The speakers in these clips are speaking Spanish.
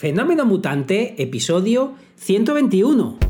Fenómeno Mutante, episodio 121.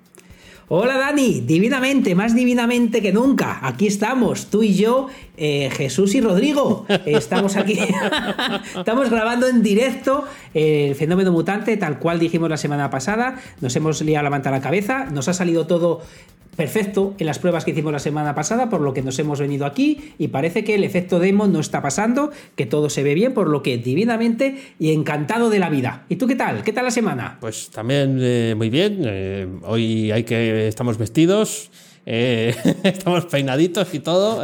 Hola Dani, divinamente, más divinamente que nunca. Aquí estamos, tú y yo, eh, Jesús y Rodrigo. Estamos aquí, estamos grabando en directo el fenómeno mutante, tal cual dijimos la semana pasada. Nos hemos liado la la cabeza, nos ha salido todo perfecto en las pruebas que hicimos la semana pasada, por lo que nos hemos venido aquí y parece que el efecto demo no está pasando, que todo se ve bien, por lo que divinamente y encantado de la vida. ¿Y tú qué tal? ¿Qué tal la semana? Pues también eh, muy bien. Eh, hoy hay que estamos vestidos, eh, estamos peinaditos y todo,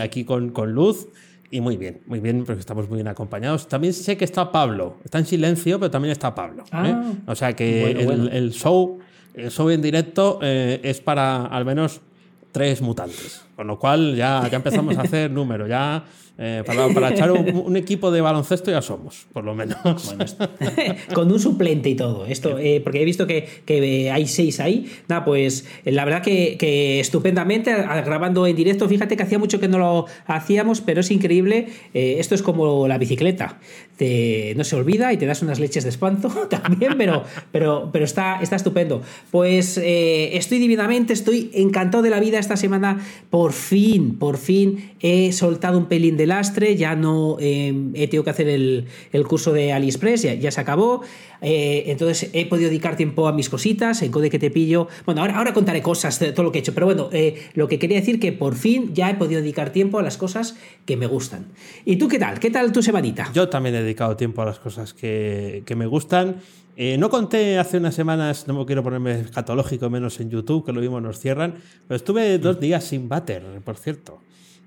aquí con, con luz. Y muy bien, muy bien, porque estamos muy bien acompañados. También sé que está Pablo. Está en silencio, pero también está Pablo. Ah, o sea que el, el show eso en directo eh, es para al menos tres mutantes. Con lo cual ya, ya empezamos a hacer números. Ya eh, para, echar un, equipo de baloncesto ya somos, por lo menos. con un suplente y todo. Esto, eh, porque he visto que, hay seis ahí. Nada, pues la verdad que, estupendamente, grabando en directo. Fíjate que hacía mucho que no lo hacíamos, pero es increíble. Eh, esto es como la bicicleta. Te, no se olvida y te das unas leches de espanto también, pero, pero, pero está, está estupendo. Pues estoy divinamente, estoy encantado de la vida esta semana. Por fin, por fin he soltado un pelín de lastre, ya no em, he tenido que hacer el, curso de AliExpress, ya, se acabó. Eh, entonces he podido dedicar tiempo a mis cositas, en Code que te pillo. Bueno, ahora, ahora contaré cosas de todo lo que he hecho, pero bueno, eh, lo que quería decir que por fin ya he podido dedicar tiempo a las cosas que me gustan. ¿Y tú qué tal? ¿Qué tal tu semanita? Yo también he dedicado tiempo a las cosas que, me gustan. Eh, no conté hace unas semanas, no me quiero ponerme escatológico, menos en YouTube, que lo mismo nos cierran, pero estuve dos días sin bater, por cierto.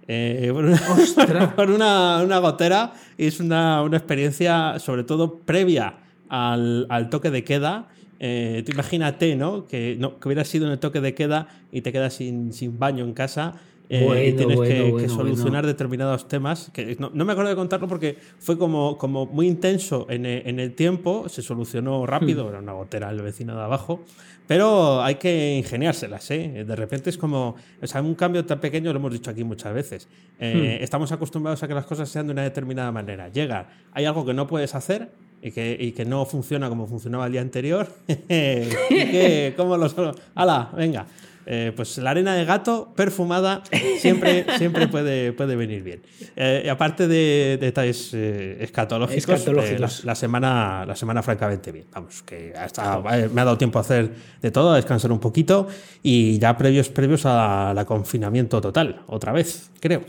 Eh, por, una, una, gotera y es una, una, experiencia sobre todo previa al, al toque de queda. Eh, tú imagínate, ¿no? Que, ¿no? que hubiera sido en el toque de queda y te quedas sin, sin baño en casa eh, y tienes que, solucionar determinados temas. Que no, me acuerdo de contarlo porque fue como, como muy intenso en el, en el tiempo, se solucionó rápido, hmm. era una gotera el vecino de abajo, pero hay que ingeniárselas. ¿eh? De repente es como, o sea, un cambio tan pequeño, lo hemos dicho aquí muchas veces. Eh, hmm. Estamos acostumbrados a que las cosas sean de una determinada manera. Llega, hay algo que no puedes hacer, y que, y que, no funciona como funcionaba el día anterior. y que, ¿Cómo lo solo? ¡Hala! Venga. Eh, pues la arena de gato perfumada siempre, siempre puede, puede venir bien. Eh, aparte de, detalles eh, escatológicos, la, semana, la semana francamente bien. Vamos, que hasta, me ha dado tiempo a hacer de todo, a descansar un poquito y ya previos, previos a la confinamiento total, otra vez, creo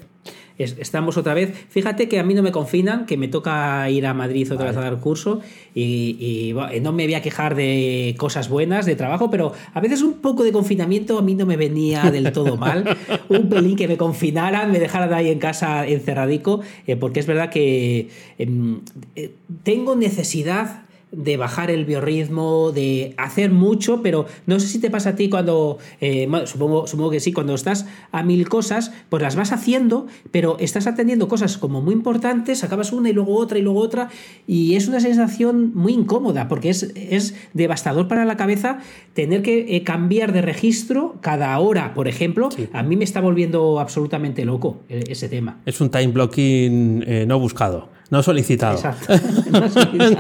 estamos otra vez. Fíjate que a mí no me confinan, que me toca ir a Madrid otra vez a dar curso y, no me voy a quejar de cosas buenas, de trabajo, pero a veces un poco de confinamiento a mí no me venía del todo mal. un pelín que me confinaran, me dejaran ahí en casa encerradico, eh, porque es verdad que em, eh, tengo necesidad de bajar el biorritmo, de hacer mucho, pero no sé si te pasa a ti cuando, eh, supongo, supongo que sí, cuando estás a mil cosas, pues las vas haciendo, pero estás atendiendo cosas como muy importantes, acabas una y luego otra y luego otra, y es una sensación muy incómoda, porque es, es devastador para la cabeza tener que eh, cambiar de registro cada hora, por ejemplo, a mí me está volviendo absolutamente loco eh, ese tema. Es un time blocking no buscado. No solicitado.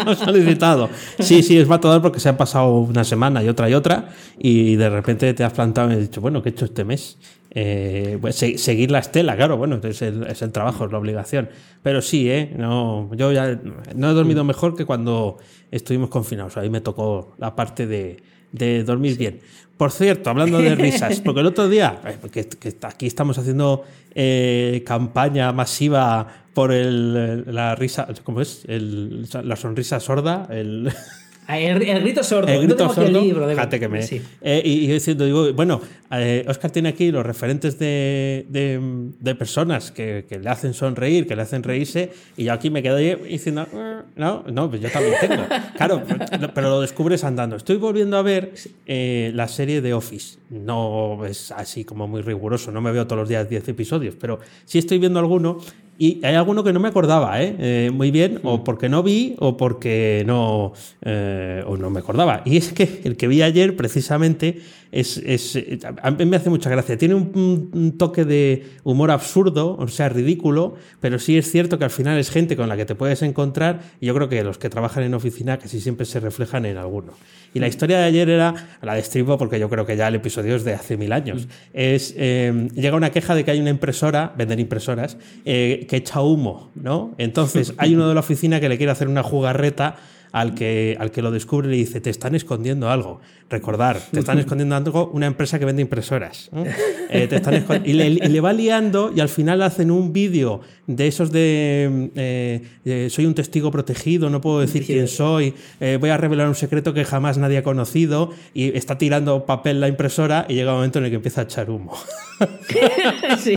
No solicitado. Sí, sí, es matador porque se ha pasado una semana y otra y otra y de repente te has plantado y has dicho, bueno, ¿qué he hecho este mes? Eh, pues seguir la estela, claro, bueno, es el, es el trabajo, es la obligación. Pero sí, ¿eh? No, yo ya no he dormido mejor que cuando estuvimos confinados. Ahí me tocó la parte de, de dormir bien. Por cierto, hablando de risas, porque el otro día, que, aquí estamos haciendo eh, campaña masiva por el, la risa, ¿cómo es? la sonrisa sorda, el... Ah, El, el grito sordo. El No grito el sordo, libro, de- fíjate que me... Sí. Eh, y, y diciendo, digo, bueno, eh, Oscar tiene aquí los referentes de, de- de personas que, que le hacen sonreír, que le hacen reírse, y yo aquí me quedo diciendo, "Eh, no, no, pues yo también tengo. Claro, pero- pero lo descubres andando. Estoy volviendo a ver eh, la serie de Office. No es así como muy riguroso, no me veo todos los días 10 episodios, pero sí estoy viendo alguno. Y hay alguno que no me acordaba, ¿eh? Eh, muy bien, o porque no vi o porque no, eh, o no me acordaba. Y es que el que vi ayer, precisamente, es, es- a mí me hace mucha gracia. Tiene un, toque de humor absurdo, o sea, ridículo, pero sí es cierto que al final es gente con la que te puedes encontrar. Y yo creo que los que trabajan en oficina casi siempre se reflejan en alguno. Y la historia de ayer era, la destribo porque yo creo que ya el episodio es de hace mil años. Es, eh, llega una queja de que hay una impresora, venden impresoras, eh, que echa humo, ¿no? Entonces hay uno de la oficina que le quiere hacer una jugarreta al que, al que lo descubre y le dice, te están escondiendo algo. Recordar, te están escondiendo algo una empresa que vende impresoras. ¿eh? Eh, te están y, le, y le va liando y al final hacen un vídeo de esos de eh, eh, soy un testigo protegido, no puedo decir quién soy, voy a revelar un secreto que jamás nadie ha conocido y está tirando papel la impresora y llega un momento en el que empieza a echar humo. sí.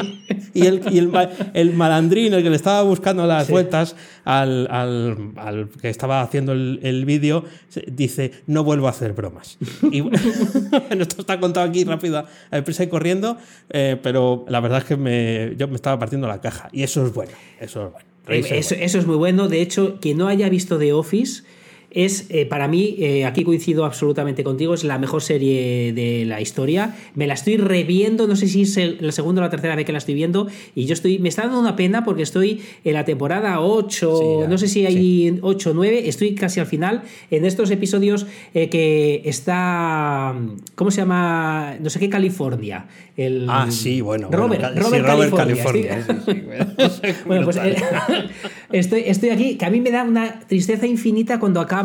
Y el, y el, ma- el malandrín, el que le estaba buscando las vueltas al, al- al que estaba haciendo el, el vídeo, dice, no vuelvo a hacer bromas. Y bueno, esto está contado aquí rápido, a deprisa y corriendo, eh, pero la verdad es que me, yo me estaba partiendo la caja. Y eso es bueno, eso es bueno. Es Eso, bueno. eso es muy bueno. De hecho, quien no haya visto The Office es, eh, para mí, eh, aquí coincido absolutamente contigo, es la mejor serie de la historia. Me la estoy reviendo, no sé si es el- la segunda o la tercera vez que la estoy viendo, y yo estoy, me está dando una pena porque estoy en la temporada 8, Sí, ya, no sé si hay 8 o 9, estoy casi al final, en estos episodios eh, que está, ¿cómo se llama? No sé qué, California. El, Ah, sí, bueno. Robert, bueno, Robert, sí, Robert California. California. Sí, sí, bueno. pues eh, estoy, estoy aquí, que a mí me da una tristeza infinita cuando acaba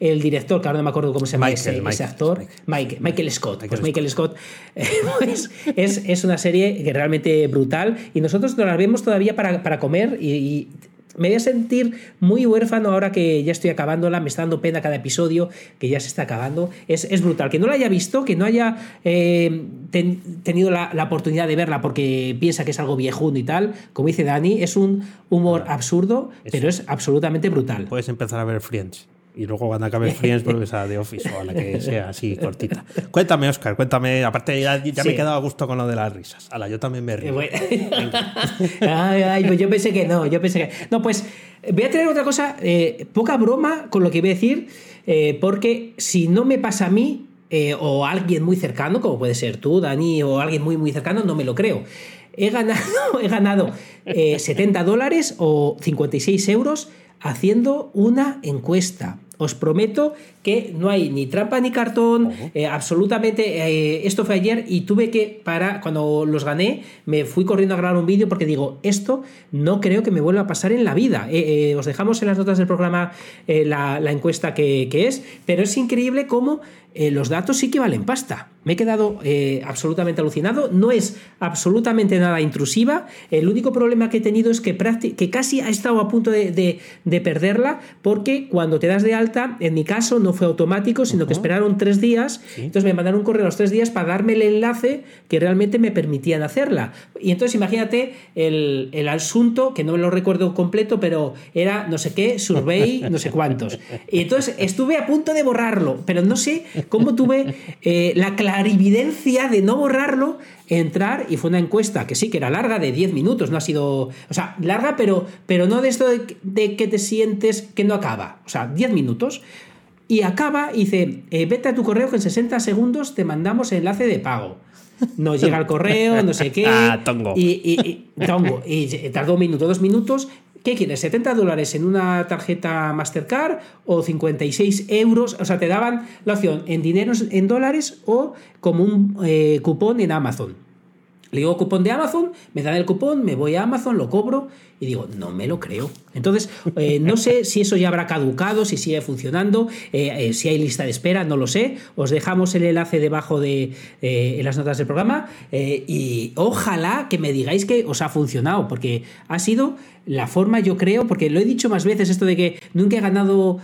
el director, que ahora no me acuerdo cómo se llama Michael, ese, ese Michael, actor, Mike, Michael Scott. pues Michael Michael Scott eh, pues, es, es una serie que realmente brutal y nosotros nos la vemos todavía para, para comer y, y me voy a sentir muy huérfano ahora que ya estoy acabándola, me está dando pena cada episodio que ya se está acabando. Es, es brutal. Que no la haya visto, que no haya eh, ten- tenido la, la oportunidad de verla porque piensa que es algo viejuno y tal, como dice Dani, es un humor absurdo, pero es absolutamente brutal. Puedes empezar a ver Friends. Y luego cuando acabes Friends vuelves a The Office o a la que sea así cortita. Cuéntame, Oscar, cuéntame. Aparte, ya, ya me he quedado a gusto con lo de las risas. Ala, yo también me río. bueno. ay, ay, pues yo pensé que no, yo pensé que. No, pues voy a traer otra cosa, eh, poca broma con lo que voy a decir, eh, porque si no me pasa a mí, eh, o alguien muy cercano, como puede ser tú, Dani, o alguien muy, muy cercano, no me lo creo. He ganado, he ganado eh, 70 dólares o 56 euros haciendo una encuesta. Os prometo que no hay ni trampa ni cartón, eh, absolutamente. eh, esto fue ayer y tuve que, para cuando los gané, me fui corriendo a grabar un vídeo porque digo, esto no creo que me vuelva a pasar en la vida. Eh, os dejamos en las notas del programa la, la encuesta que, que es, pero es increíble cómo los datos sí que valen pasta. Me he quedado absolutamente alucinado. No es absolutamente nada intrusiva. El único problema que he tenido es que, que casi ha estado a punto de, de- de perderla porque cuando te das de alta, en mi caso no fue automático, sino que esperaron tres días. Entonces me mandaron un correo a los tres días para darme el enlace que realmente me permitían hacerla. Y entonces imagínate el, el asunto, que no me lo recuerdo completo, pero era no sé qué, survey, no sé cuántos. Y entonces estuve a punto de borrarlo, pero no sé cómo tuve eh, la clarividencia de no borrarlo, entrar y fue una encuesta que sí, que era larga, de 10 minutos, no ha sido, o sea, larga, pero, pero no de esto de, que- de que te sientes que no acaba, o sea, 10 minutos. Y acaba y dice, eh, vete a tu correo que en 60 segundos te mandamos el enlace de pago. Nos llega el correo, no sé qué. Ah, tongo. Y, y- y- tongo. Y tardó un minuto, dos minutos. ¿Qué quieres? ¿70 dólares en una tarjeta Mastercard o 56 euros? O sea, te daban la opción en dinero en dólares o como un eh, cupón en Amazon. Le digo cupón de Amazon, me dan el cupón, me voy a Amazon, lo cobro y digo, no me lo creo. Entonces, eh, no sé si eso ya habrá caducado, si sigue funcionando, eh, eh, si hay lista de espera, no lo sé. Os dejamos el enlace debajo de en las notas del programa y ojalá que me digáis que os ha funcionado, porque ha sido la forma, yo creo, porque lo he dicho más veces, esto de que nunca he ganado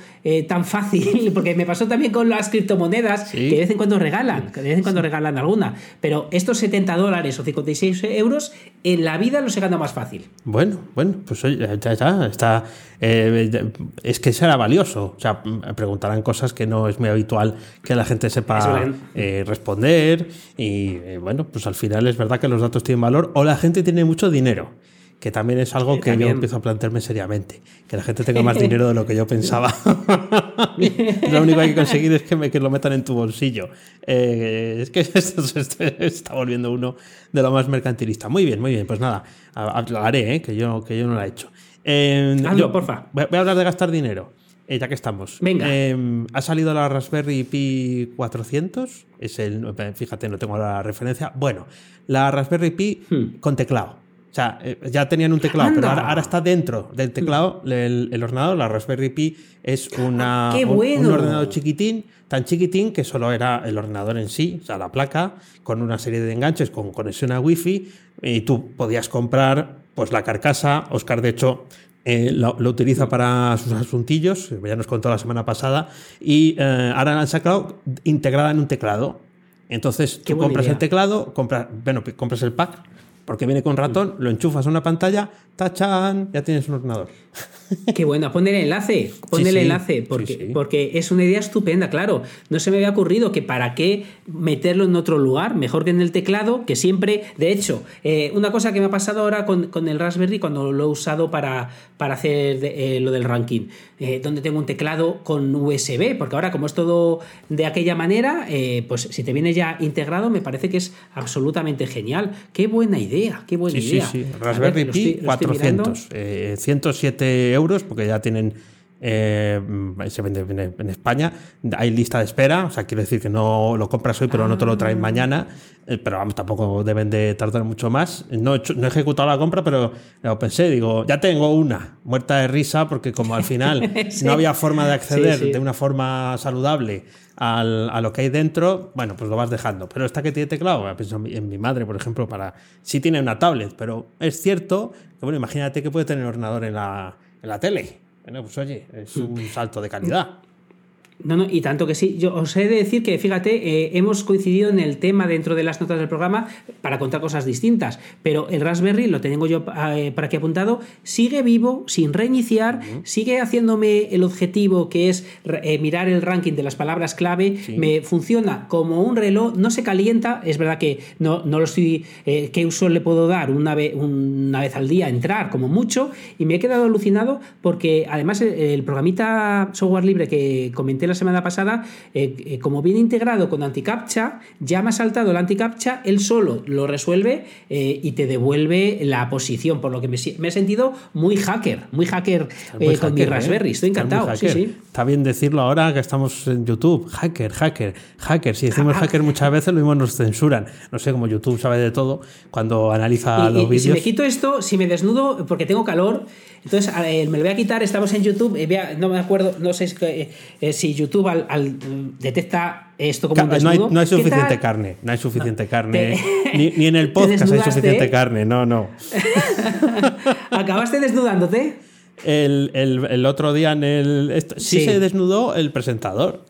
tan fácil, porque me pasó también con las criptomonedas, que de vez en cuando regalan, que de vez en cuando regalan alguna, pero estos 70 dólares o 56 euros, en la vida los he ganado más fácil. Bueno, bueno, pues ya, ya, está. Eh, es que será valioso. O sea, preguntarán cosas que no es muy habitual que la gente sepa eh, responder. Y eh, bueno, pues al final es verdad que los datos tienen valor o la gente tiene mucho dinero que también es algo que yo empiezo a plantearme seriamente, que la gente tenga más dinero de lo que yo pensaba. lo único que hay que conseguir es que, me, que lo metan en tu bolsillo. es que esto se está volviendo uno de lo más mercantilista. Muy bien, muy bien, pues nada, lo haré, que, yo, que yo no lo he hecho. Eh, Hazlo, porfa. Voy a hablar de gastar dinero, eh, ya que estamos. Venga. Em, ha salido la Raspberry Pi 400. Es el, fíjate, no tengo la referencia. Bueno, la Raspberry Pi hmm. con teclado. Sea, eh, ya tenían un teclado, pero ahora, está dentro del teclado el, ordenador. La Raspberry Pi es una, un, ordenador chiquitín, tan chiquitín que solo era el ordenador en sí, o sea, la placa, con una serie de enganches con conexión a Wi-Fi. Y tú podías comprar pues la carcasa, Oscar de hecho eh, lo, utiliza para sus asuntillos, ya nos contó la semana pasada, y eh, ahora la han sacado integrada en un teclado. Entonces tú compras el teclado, compras, bueno, compras el pack, porque viene con ratón, lo enchufas a una pantalla, tachan, ya tienes un ordenador. Qué buena, pon el enlace, pon el enlace, porque, porque es una idea estupenda, claro. No se me había ocurrido que para qué meterlo en otro lugar, mejor que en el teclado, que siempre, de hecho, eh, una cosa que me ha pasado ahora con, el Raspberry cuando lo he usado para, para hacer eh, lo del ranking, eh, donde tengo un teclado con USB, porque ahora como es todo de aquella manera, pues si te viene ya integrado, me parece que es absolutamente genial. Qué buena idea, qué buena idea. Sí, sí, Raspberry Pi 400, 107 euros, porque ya tienen eh, se vende en España. Hay lista de espera, o sea, quiero decir que no lo compras hoy, pero no te lo traen ah. mañana. Eh, pero vamos, tampoco deben de tardar mucho más. No he, no he ejecutado la compra, pero lo pensé, digo, ya tengo una, muerta de risa, porque como al final no había forma de acceder de una forma saludable al, a lo que hay dentro, bueno, pues lo vas dejando. Pero esta que tiene teclado, pienso en mi madre, por ejemplo, para sí tiene una tablet, pero es cierto que, bueno, imagínate que puede tener ordenador en la, en la tele. Bueno, pues oye, es un salto de calidad. No, no, y tanto que sí. Yo os he de decir que, fíjate, eh, hemos coincidido en el tema dentro de las notas del programa para contar cosas distintas, pero el Raspberry, lo tengo yo eh, para aquí apuntado, sigue vivo, sin reiniciar, sigue haciéndome el objetivo que es eh, mirar el ranking de las palabras clave, me funciona como un reloj, no se calienta, es verdad que no, no lo estoy, ¿qué uso le puedo dar? Una vez, una vez al día, entrar como mucho, y me he quedado alucinado porque además el programita software libre que comenté la semana pasada, eh, eh, como viene integrado con anticaptcha, ya me ha saltado el anticaptcha, él solo lo resuelve eh, y te devuelve la posición, por lo que me, he sentido muy hacker, muy hacker con mi Raspberry, estoy encantado. Está bien decirlo ahora que estamos en YouTube, hacker, hacker, hacker. Si decimos hacker muchas veces, lo mismo nos censuran. No sé, como YouTube sabe de todo, cuando analiza los vídeos. Si me quito esto, si me desnudo, porque tengo calor, entonces me lo voy a quitar, estamos en YouTube, no me acuerdo, no sé si YouTube al, detecta esto como un desnudo. No hay, suficiente carne, no hay suficiente carne. Ni, en el podcast hay suficiente carne, no, no. ¿Acabaste desnudándote? El, otro día en el. sí, se desnudó el presentador.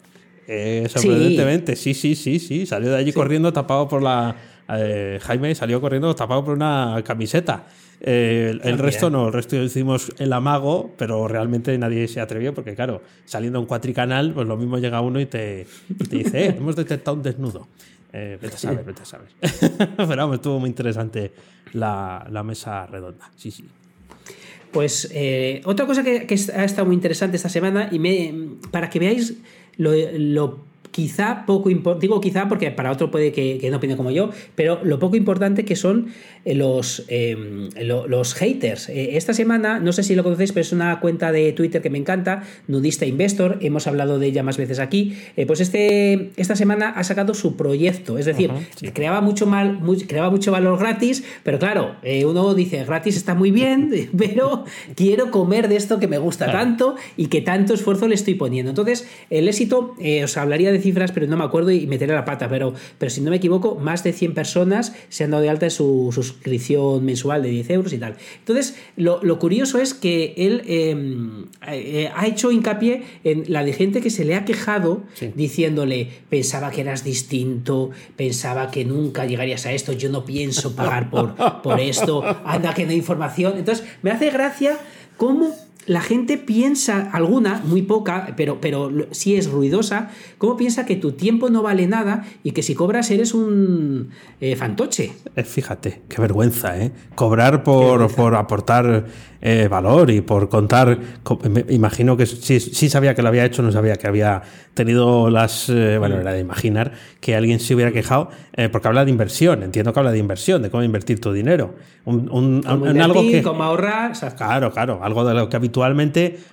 Eh, sorprendentemente, sí. sí, sí, sí, Salió de allí corriendo tapado por la. Eh, Jaime salió corriendo tapado por una camiseta. Eh, el, resto no, el resto hicimos el amago, pero realmente nadie se atrevió porque, claro, saliendo a un cuatricanal, pues lo mismo llega uno y te, dice, eh, hemos detectado un desnudo. Eh, vete a saber, vete a saber. pero vamos, estuvo muy interesante la, mesa redonda. Sí, sí. Pues otra cosa que, ha estado muy interesante esta semana, y me, para que veáis lo quizá poco importante, digo quizá porque para otro puede que, no opine como yo, pero lo poco importante que son eh, los, em, los haters. Eh, esta semana, no sé si lo conocéis, pero es una cuenta de Twitter que me encanta, Nudista Investor, hemos hablado de ella más veces aquí, eh, pues este, esta semana ha sacado su proyecto, es decir, creaba, mucho mal, creaba mucho valor gratis, pero claro, uno dice, gratis está muy bien, pero quiero comer de esto que me gusta tanto y que tanto esfuerzo le estoy poniendo. Entonces, el éxito, os hablaría de cifras, pero no me acuerdo y meteré la pata, pero, pero si no me equivoco, más de 100 personas se han dado de alta en su suscripción mensual de 10 euros y tal. Entonces, lo, curioso es que él em, eh, ha hecho hincapié en la de gente que se le ha quejado diciéndole, pensaba que eras distinto, pensaba que nunca llegarías a esto, yo no pienso pagar por, por esto, anda que no hay información. Entonces, me hace gracia cómo la gente piensa, alguna, muy poca, pero, pero sí es ruidosa, ¿cómo piensa que tu tiempo no vale nada y que si cobras eres un eh, fantoche? Eh, fíjate, qué vergüenza, ¿eh? Cobrar por, por aportar eh, valor y por contar. imagino que sí, sabía que lo había hecho, no sabía que había tenido las. Bueno, era de imaginar que alguien se hubiera quejado, eh, porque habla de inversión. Entiendo que habla de inversión, de cómo invertir tu dinero. Un, algo que. Cómo ahorrar. Claro, claro. Algo de lo que habitualmente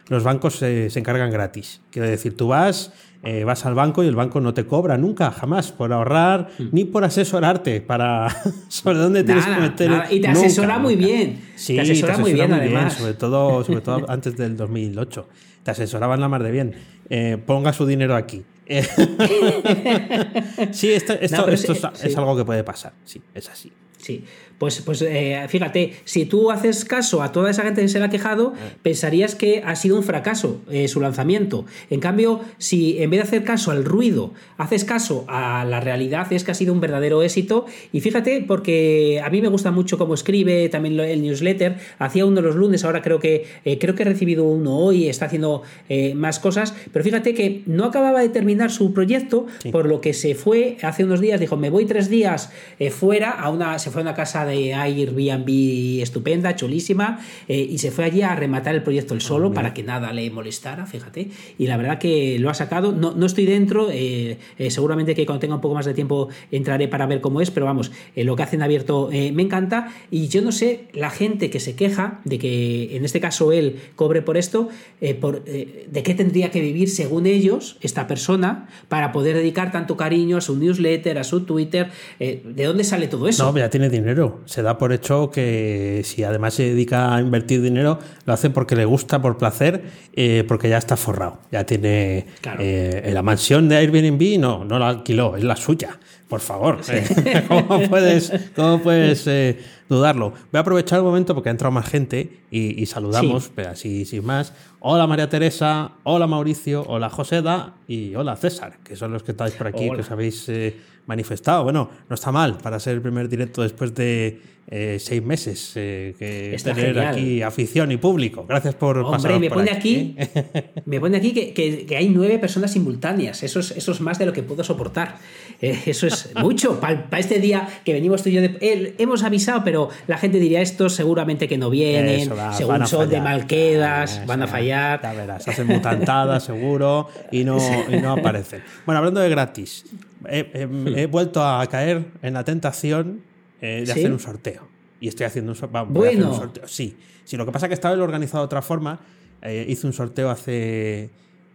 los bancos se encargan gratis. Quiero decir, tú vas eh, vas al banco y el banco no te cobra nunca, jamás, por ahorrar mm. ni por asesorarte para sobre dónde tienes que meter. Y te asesora muy bien. Sí, te asesora, muy bien, además. sobre todo, sobre todo antes del 2008. Te asesoraban la mar de bien. Eh, ponga su dinero aquí. sí, esto, esto, es algo que puede pasar. Sí, es así. Sí. Pues, pues eh, fíjate, si tú haces caso a toda esa gente que se le ha quejado, ah. pensarías que ha sido un fracaso eh, su lanzamiento. En cambio, si en vez de hacer caso al ruido, haces caso a la realidad, es que ha sido un verdadero éxito. Y fíjate, porque a mí me gusta mucho cómo escribe, también el newsletter. Hacía uno los lunes, ahora creo que eh, creo que he recibido uno hoy, está haciendo más cosas. Pero fíjate que no acababa de terminar su proyecto, por lo que se fue hace unos días, dijo, me voy tres días fuera, a una, se fue a una casa de Airbnb estupenda, chulísima, eh, y se fue allí a rematar el proyecto el solo para que nada le molestara, fíjate. Y la verdad que lo ha sacado. No, no estoy dentro, eh, eh, seguramente que cuando tenga un poco más de tiempo entraré para ver cómo es, pero vamos, lo que hacen abierto me encanta. Y yo no sé, la gente que se queja de que en este caso él cobre por esto, por, de qué tendría que vivir según ellos esta persona para poder dedicar tanto cariño a su newsletter, a su Twitter. ¿De dónde sale todo eso? No, ya tiene dinero. Se da por hecho que si además se dedica a invertir dinero, lo hace porque le gusta, por placer, eh, porque ya está forrado. Ya tiene eh, la mansión de Airbnb, no, no la alquiló, es la suya. Por favor, ¿cómo puedes, cómo puedes eh, dudarlo? Voy a aprovechar un momento porque ha entrado más gente y, saludamos, pero así sin más. Hola María Teresa, hola Mauricio, hola Joseda. Y hola César, que son los que estáis por aquí, que os habéis manifestado. Bueno, no está mal para ser el primer directo después de eh, seis meses eh, que tener aquí afición y público. Gracias por Hombre, me pone aquí, ¿eh? me pone aquí que, hay nueve personas simultáneas. Eso es, eso es más de lo que puedo soportar. eso es mucho. Para este día que venimos tú y yo, hemos avisado, pero la gente diría esto seguramente que no vienen, según son de malquedas, van a fallar. Ya verás, hacen mutantadas seguro y no, y no aparecen. Bueno, hablando de gratis, he, vuelto a caer en la tentación eh, de hacer un sorteo. Y estoy haciendo un, bueno. sorteo. Sí. sí, lo que pasa es que estaba organizado de otra forma. Eh, hice un sorteo hace.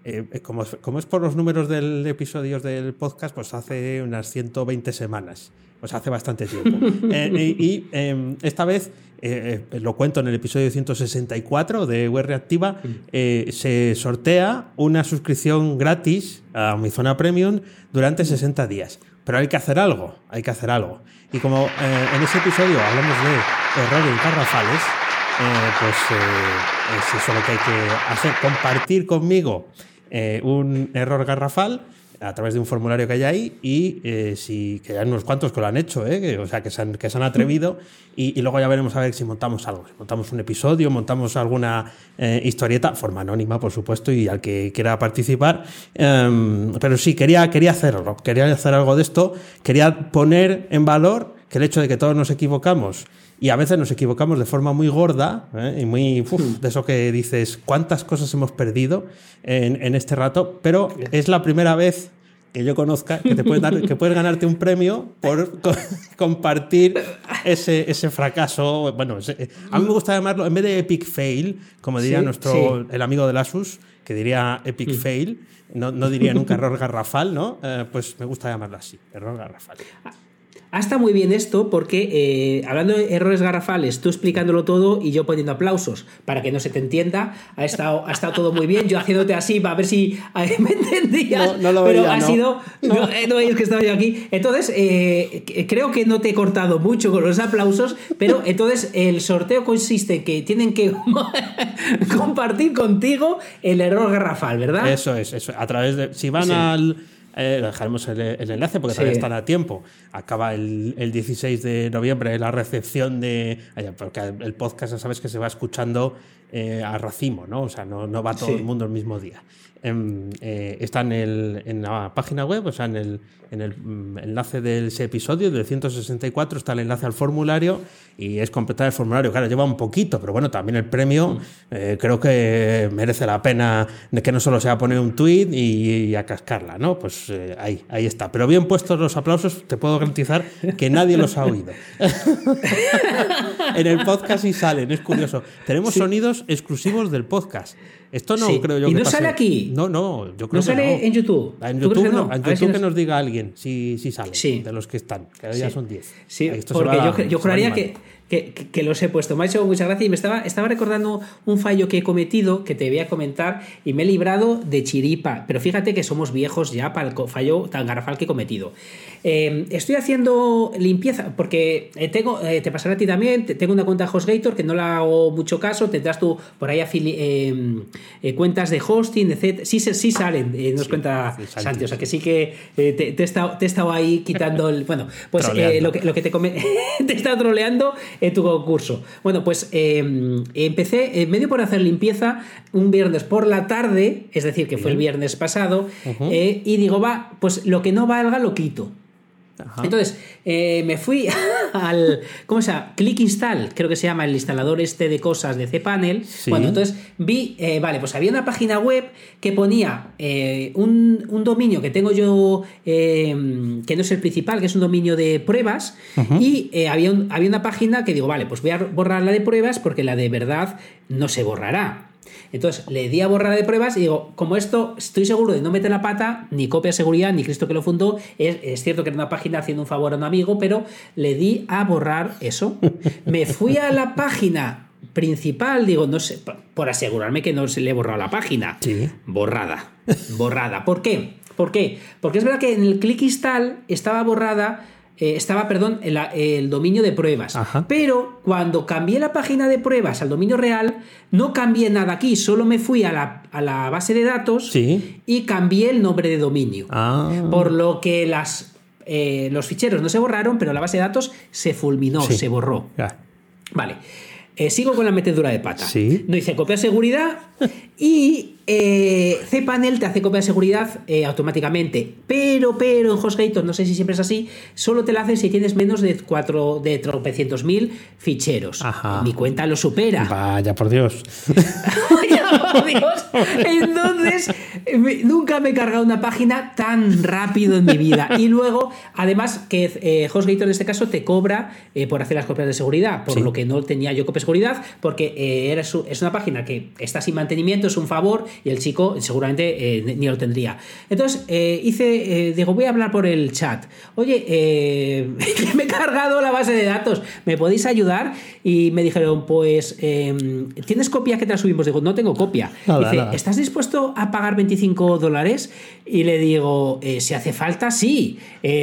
Eh, como, como, es por los números de episodios del podcast, pues hace unas 120 semanas. Pues hace bastante tiempo. y em, esta vez, lo cuento en el episodio 164 de Web Reactiva, mm. se sortea una suscripción gratis a mi zona premium durante 60 días. Pero hay que hacer algo, hay que hacer algo. Y como eh, en ese episodio hablamos de errores garrafales, eh, pues eh, es lo que hay que hacer, compartir conmigo un error garrafal a través de un formulario que hay ahí y eh, si, que hay unos cuantos que lo han hecho, ¿eh? o sea, que se han, que se han atrevido y, luego ya veremos a ver si montamos algo, si montamos un episodio, montamos alguna eh, historieta, forma anónima, por supuesto, y al que quiera participar. Em, pero sí, quería, quería hacerlo, quería hacer algo de esto, quería poner en valor que el hecho de que todos nos equivocamos y a veces nos equivocamos de forma muy gorda ¿eh? y muy de eso que dices, ¿cuántas cosas hemos perdido en, en, este rato? Pero es la primera vez que yo conozca que, te puedes, dar, que puedes ganarte un premio por co- compartir ese, ese fracaso. Bueno, ese- a mí me gusta llamarlo, en vez de epic fail, como diría Sí, nuestro, sí. el amigo de Asus, que diría epic fail, no, no diría nunca error garrafal, ¿no? Eh, pues me gusta llamarlo así, error garrafal. Ah, está muy bien esto porque eh, hablando de errores garrafales, tú explicándolo todo y yo poniendo aplausos para que no se te entienda, ha estado, ha estado todo muy bien. Yo haciéndote así para ver si eh, me entendías. No, no lo pero veía, ha no. sido. No, eh, no veis que estaba yo aquí. Entonces, eh, creo que no te he cortado mucho con los aplausos, pero entonces el sorteo consiste en que tienen que compartir contigo el error garrafal, ¿verdad? Eso es, eso. A través de. Si van Sí. al. Eh, dejaremos el, el enlace porque todavía Sí. están a tiempo. Acaba el, el 16 de noviembre la recepción de. Porque el podcast ya sabes que se va escuchando eh, a racimo, ¿no? O sea, no, no va todo Sí. el mundo el mismo día. Em, eh, está en, el, en la página web, o sea, en el, en el mm, enlace de ese episodio, del 164, está el enlace al formulario y es completar el formulario. Claro, lleva un poquito, pero bueno, también el premio eh, creo que merece la pena de que no solo sea poner un tweet y, y a cascarla, ¿no? Pues eh, ahí, ahí está. Pero bien puestos los aplausos, te puedo garantizar que nadie los ha oído. en el podcast sí salen, es curioso. Tenemos sonidos exclusivos del podcast. Esto no Sí. creo yo ¿Y que no pase. sale aquí? No, no, yo creo ¿No que sale no. en YouTube? En ¿Tú crees YouTube, que no, en ver si YouTube que nos- nos diga alguien si, si sale Sí. de los que están, que ya Sí. son 10. Sí, Esto porque va- yo, yo juraría que, que, que- los he puesto. Me ha hecho mucha gracia y me estaba, estaba recordando un fallo que he cometido que te voy a comentar y me he librado de chiripa. Pero fíjate que somos viejos ya para el fallo tan garrafal que he cometido. Eh, estoy haciendo limpieza porque eh, tengo, eh, te pasará a ti también. te- tengo una cuenta de HostGator que no la hago mucho caso. Tendrás tú por ahí afili- eh, eh, cuentas de hosting, etc. Sí, salen, eh, nos Sí, cuenta sí, Santi, Santi. O sea que sí que eh, te, te he estado, te he estado ahí quitando el. Bueno, pues lo que, lo que te come- te he estado troleando en tu concurso. Bueno, pues eh, empecé, en medio por hacer limpieza, un viernes por la tarde, es decir, que fue el viernes pasado, y digo, va, pues lo que no valga lo quito. Ajá. Entonces, eh, me fui al. ¿Cómo se llama? Click Install, creo que se llama el instalador este de cosas de cPanel. Sí. Bueno, entonces vi, eh, vale, pues había una página web que ponía eh, un, un dominio que tengo yo, eh, que no es el principal, que es un dominio de pruebas, y eh, había, un- había una página que digo, vale, pues voy a borrar la de pruebas porque la de verdad no se borrará. Entonces le di a borrar de pruebas y digo, como esto estoy seguro de no meter la pata, ni copia de seguridad, ni Cristo que lo fundó, es, es cierto que era una página haciendo un favor a un amigo, pero le di a borrar eso. Me fui a la página principal, digo, no sé, por- asegurarme que no se le he borrado la página. Sí. Borrada, borrada. ¿Por qué? ¿Por qué? Porque es verdad que en el click install estaba borrada, eh, estaba, perdón, el, el dominio de pruebas. Ajá. Pero cuando cambié la página de pruebas al dominio real, no cambié nada aquí, solo me fui a la, a la base de datos Sí. y cambié el nombre de dominio. Ah. Por lo que las, eh, los ficheros no se borraron, pero la base de datos se fulminó, Sí. se borró. Ya. Vale. Eh, sigo con la metedura de pata. Sí. No hice copia de seguridad y eh, cPanel te hace copia de seguridad eh, automáticamente. Pero, pero en HostGator, no sé si siempre es así, solo te la hace si tienes menos de cuatro, de tropecientos mil ficheros. Ajá. Mi cuenta lo supera. Vaya, por Dios. Ya, por Dios. Entonces, me- nunca me he cargado una página tan rápido en mi vida. Y luego, además, que eh, HostGator en este caso te cobra eh, por hacer las copias de seguridad, por Sí. lo que no tenía yo copias de seguridad, porque eh, era su- es una página que está sin mantenimiento, es un favor, y el chico seguramente eh, ni lo tendría. Entonces, eh, hice, eh, digo, voy a hablar por el chat. Oye, me he cargado la base de datos, ¿me podéis ayudar? Y me dijeron, pues, eh, ¿tienes copia que te la subimos? Digo, no tengo copia. Nada, Dice, nada. ¿estás dispuesto a pagar 25 dólares? Y le digo, si hace falta, sí,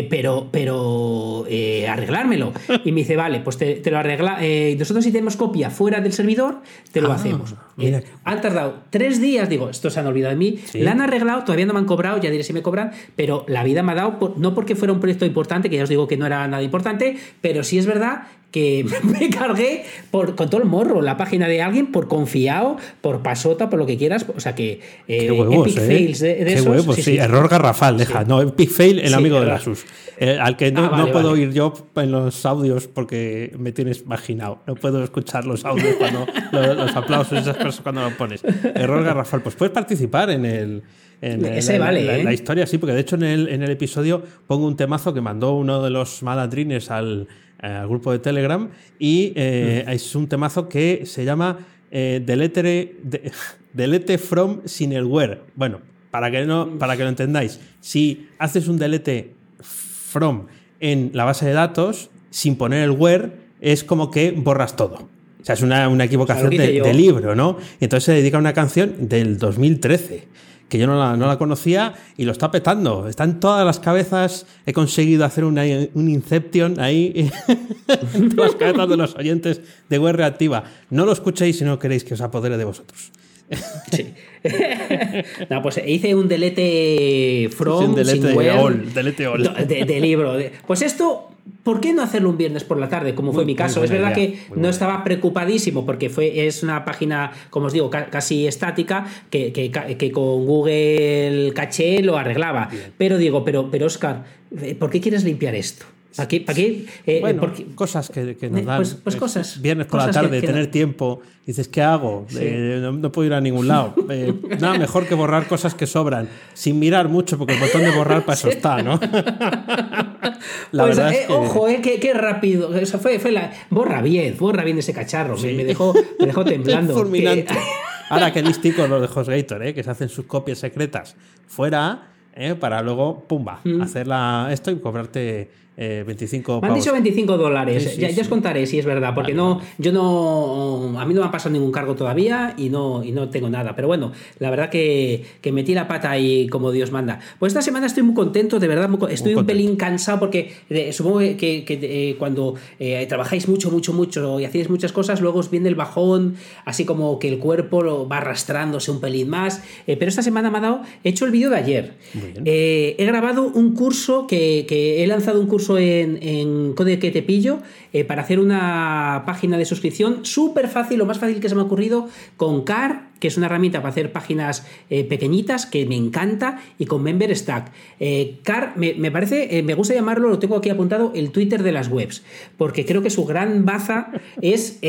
pero, pero arreglármelo. Y me dice, vale, pues te, te lo arregla. nosotros si tenemos copia fuera del servidor, te lo Ah, hacemos. mira. Han tardado tres días, digo, estos se han olvidado de mí. Sí. La han arreglado, todavía no me han cobrado, ya diré si me cobran, pero la vida me ha dado, por- no porque fuera un proyecto importante, que ya os digo que no era nada importante, pero sí es verdad que me cargué por, con todo el morro la página de alguien por confiado, por pasota, por lo que quieras. O sea que eh, Qué huevos, epic ¿eh? fails de, de Qué esos. huevos, sí, error garrafal, deja. No, Epic Fail, el amigo de. Asus. Eh, al que no, Ah, vale, no puedo vale. oír yo en los audios porque me tienes imaginado. No puedo escuchar los audios cuando lo- los aplausos esas cosas cuando lo pones. Error garrafal. Pues puedes participar en el, En Ese la, vale, la- ¿eh? la historia sí, porque de hecho en el, en el episodio pongo un temazo que mandó uno de los malandrines al, eh, al grupo de Telegram y eh, Mm. es un temazo que se llama eh, delete, de- delete from sin el where. Bueno, para que, no, para que lo entendáis, si haces un delete from en la base de datos sin poner el where, es como que borras todo. O sea, es una, una equivocación de, de libro, ¿no? Y entonces se dedica a una canción del 2013, que yo no la, no la conocía y lo está petando. Está en todas las cabezas. He conseguido hacer una, un Inception ahí en todas las cabezas de los oyentes de web reactiva. No lo escuchéis si no queréis que os apodere de vosotros. Sí. no, pues hice un delete from, Sí, un delete sin all, delete all. De, de libro. Pues esto, ¿por qué no hacerlo un viernes por la tarde, como fue Muy- mi caso? Es verdad idea, que no buena estaba preocupadísimo porque fue, es una página, como os digo, ca- casi estática, que, que, que con Google Caché lo arreglaba. Pero digo, pero, pero Oscar, eh, ¿por qué quieres limpiar esto? ¿Para qué? ¿Para qué? Eh, Bueno, porque- cosas que, que nos Eh, dan. pues- pues Es cosas, Viernes por la cosas tarde, que tener tiempo. Dices, ¿qué hago? Eh, no, no puedo ir a ningún lado. Eh, nada mejor que borrar cosas que sobran. Sin mirar mucho, porque el botón de borrar para eso está, ¿no? la Pues, verdad eh, es que. Ojo, eh, qué, qué rápido. Eso fue, fue la. Borra bien, borra bien ese cacharro. Me, me dejó, me dejó temblando. Fulminante. Ahora que listicos los de HostGator, ¿eh? que se hacen sus copias secretas fuera ¿eh? para luego, pumba, hacer la- esto y cobrarte eh, 25 Me han dicho 25 dólares. Sí, sí, ya, sí. ya os contaré si es verdad, porque no, yo no, a mí no me ha pasado ningún cargo todavía y no, y no tengo nada. Pero bueno, la verdad que, que metí la pata ahí como Dios manda. Pues esta semana estoy muy contento, de verdad, muy estoy un pelín cansado porque eh, supongo que, que, que, eh, cuando eh, trabajáis mucho, mucho, mucho y hacéis muchas cosas, luego os viene el bajón, así como que el cuerpo lo va arrastrándose un pelín más. Pero esta semana me ha dado, he hecho el vídeo de ayer. He grabado un curso que, que he lanzado un curso en, Code que te pillo eh, para hacer una página de suscripción súper fácil, lo más fácil que se me ha ocurrido con Car, que es una herramienta para hacer páginas eh, pequeñitas que me encanta, y con Member Stack. Eh, Car me, me parece, me gusta llamarlo, lo tengo aquí apuntado, el Twitter de las webs, porque creo que su gran baza es...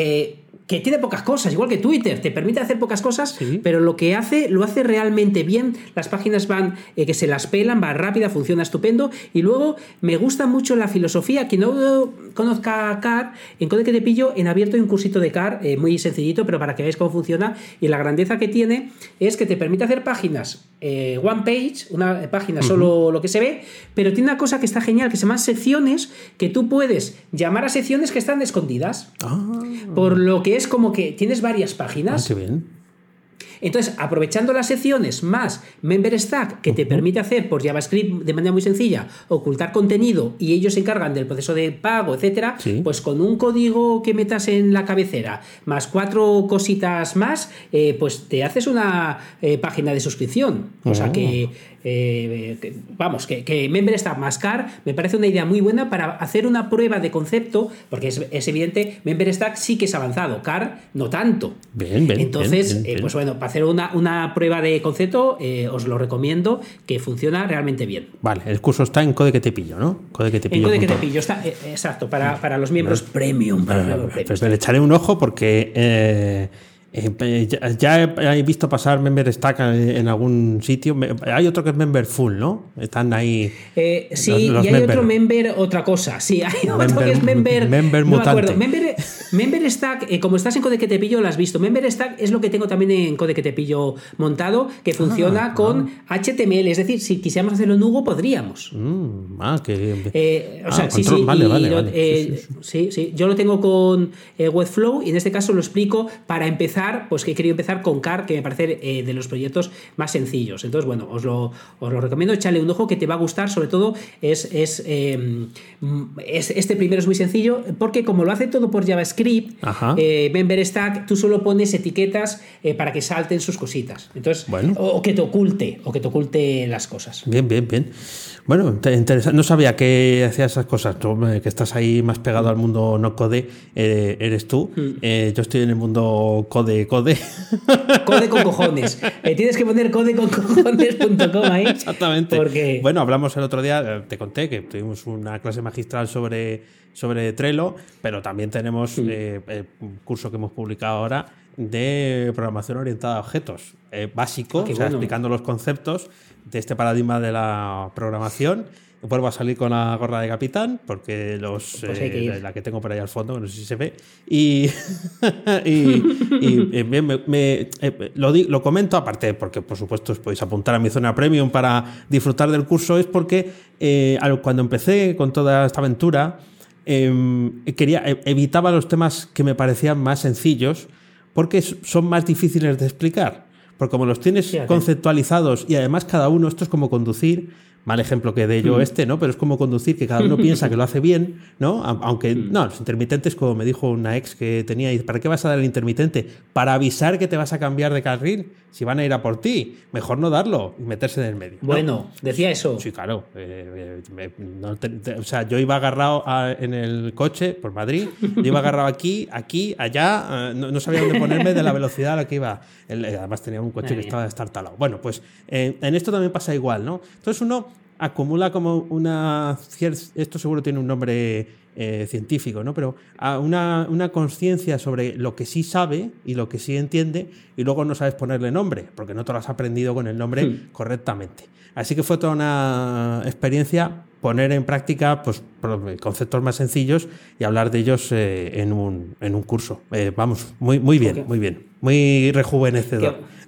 que tiene pocas cosas, igual que Twitter, te permite hacer pocas cosas, Sí. pero lo que hace, lo hace realmente bien. Las páginas van, eh, que se las pelan, va rápida, funciona estupendo. Y luego me gusta mucho la filosofía. Quien no conozca CAR, en Code que te pillo, en abierto hay un cursito de CAR, eh, muy sencillito, pero para que veáis cómo funciona. Y la grandeza que tiene es que te permite hacer páginas eh, one page, una página solo lo que se ve, pero tiene una cosa que está genial, que se llaman secciones, que tú puedes llamar a secciones que están escondidas. Ah, Por lo que es como que tienes varias ah, páginas. qué bien. Entonces, aprovechando las secciones más Member Stack, que te permite hacer por JavaScript de manera muy sencilla, ocultar contenido y ellos se encargan del proceso de pago, etcétera, Sí. pues con un código que metas en la cabecera, más cuatro cositas más, eh, pues te haces una eh, página de suscripción. O sea Oh. que, eh, que- vamos, que, que Member Stack más Car me parece una idea muy buena para hacer una prueba de concepto, porque es, es evidente, Member Stack sí que es avanzado, Car no tanto. Bien, bien. Entonces, bien, bien, eh, bien. pues bueno, hacer una, una prueba de concepto, eh, os lo recomiendo, que funciona realmente bien. Vale, el curso está en Code que te pillo, ¿no? Code que te En pillo. Code que te pillo, está, eh, exacto, para, para los miembros premium. para los miembros premium. Pues le echaré un ojo porque eh, ya, ya he, he visto pasar Member Stack en algún sitio. Me- Hay otro que es Member Full, ¿no? Están ahí. Eh, sí, Los- los y hay member. otro member, otra cosa. Sí, hay otro Member- que es member. member no me acuerdo. Member, member Stack, eh, como estás en Code que te pillo, lo has visto. Member Stack es lo que tengo también en Code que te pillo montado, que funciona con HTML. Es decir, si quisiéramos hacerlo en Hugo, podríamos. Mm, ah, que. O Ah, sea, sí, control, sí, vale, y vale, Sí, sí, sí. Yo lo tengo con Webflow y en este caso lo explico para empezar, pues que he querido empezar con Car, que me parece eh, de los proyectos más sencillos. Entonces, bueno, os lo, os lo recomiendo, echarle un ojo que te va a gustar, sobre todo es, es, eh, mm, es- este primero es muy sencillo, porque como lo hace todo por JavaScript, eh, Member Stack, tú solo pones etiquetas eh, para que salten sus cositas. Entonces, Bueno. o, o que te oculte, o que te oculte las cosas. Bien, bien, bien. Bueno, te- interesante. No sabía que hacías esas cosas. Tú, eh, que estás ahí más pegado al mundo no code, eres tú. Eh, yo estoy en el mundo code, code. Code con cojones. Eh, tienes que poner codeconcojones.com ahí. Exactamente. Porque. Bueno, hablamos el otro día, eh, te conté que tuvimos una clase magistral sobre, sobre Trello, pero también tenemos Mm. eh, eh, un curso que hemos publicado ahora de programación orientada a objetos, eh, básico, Ah, qué o sea, bueno. explicando los conceptos de este paradigma de la programación. Vuelvo a salir con la gorra de capitán, porque los, Pues que eh, la que tengo por ahí al fondo, no sé si se ve. Y, y, y, eh, me- me- me- eh, lo, di- lo comento aparte, porque por supuesto os podéis apuntar a mi zona premium para disfrutar del curso, es porque eh, cuando empecé con toda esta aventura, em, quería, e- evitaba los temas que me parecían más sencillos, porque son más difíciles de explicar. Porque como los tienes conceptualizados y además cada uno, esto es como conducir, mal ejemplo que de ello este, ¿no? Pero es como conducir que cada uno piensa que lo hace bien, ¿no? Aunque, no, los intermitentes, como me dijo una ex que tenía, ¿para qué vas a dar el intermitente? Para avisar que te vas a cambiar de carril, si van a ir a por ti. Mejor no darlo y meterse en el medio. ¿no? Bueno, decía eso. Sí, claro. eh, eh, no te- te- o sea, yo iba agarrado a- en el coche por Madrid, yo iba agarrado aquí, aquí, allá, eh, no, no sabía dónde ponerme de la velocidad a la que iba. El- además tenía un coche que estaba estartalado. Bueno, pues en esto también pasa igual, ¿no? Entonces uno acumula como una esto seguro tiene un nombre eh, científico, ¿no? Pero a una, una conciencia sobre lo que sí sabe y lo que sí entiende y luego no sabes ponerle nombre, porque no te lo has aprendido con el nombre Hmm. correctamente. Así que fue toda una experiencia poner en práctica pues, conceptos más sencillos y hablar de ellos eh, en, un, en un curso. Eh, vamos, muy, muy bien, muy bien. Muy rejuvenecedor.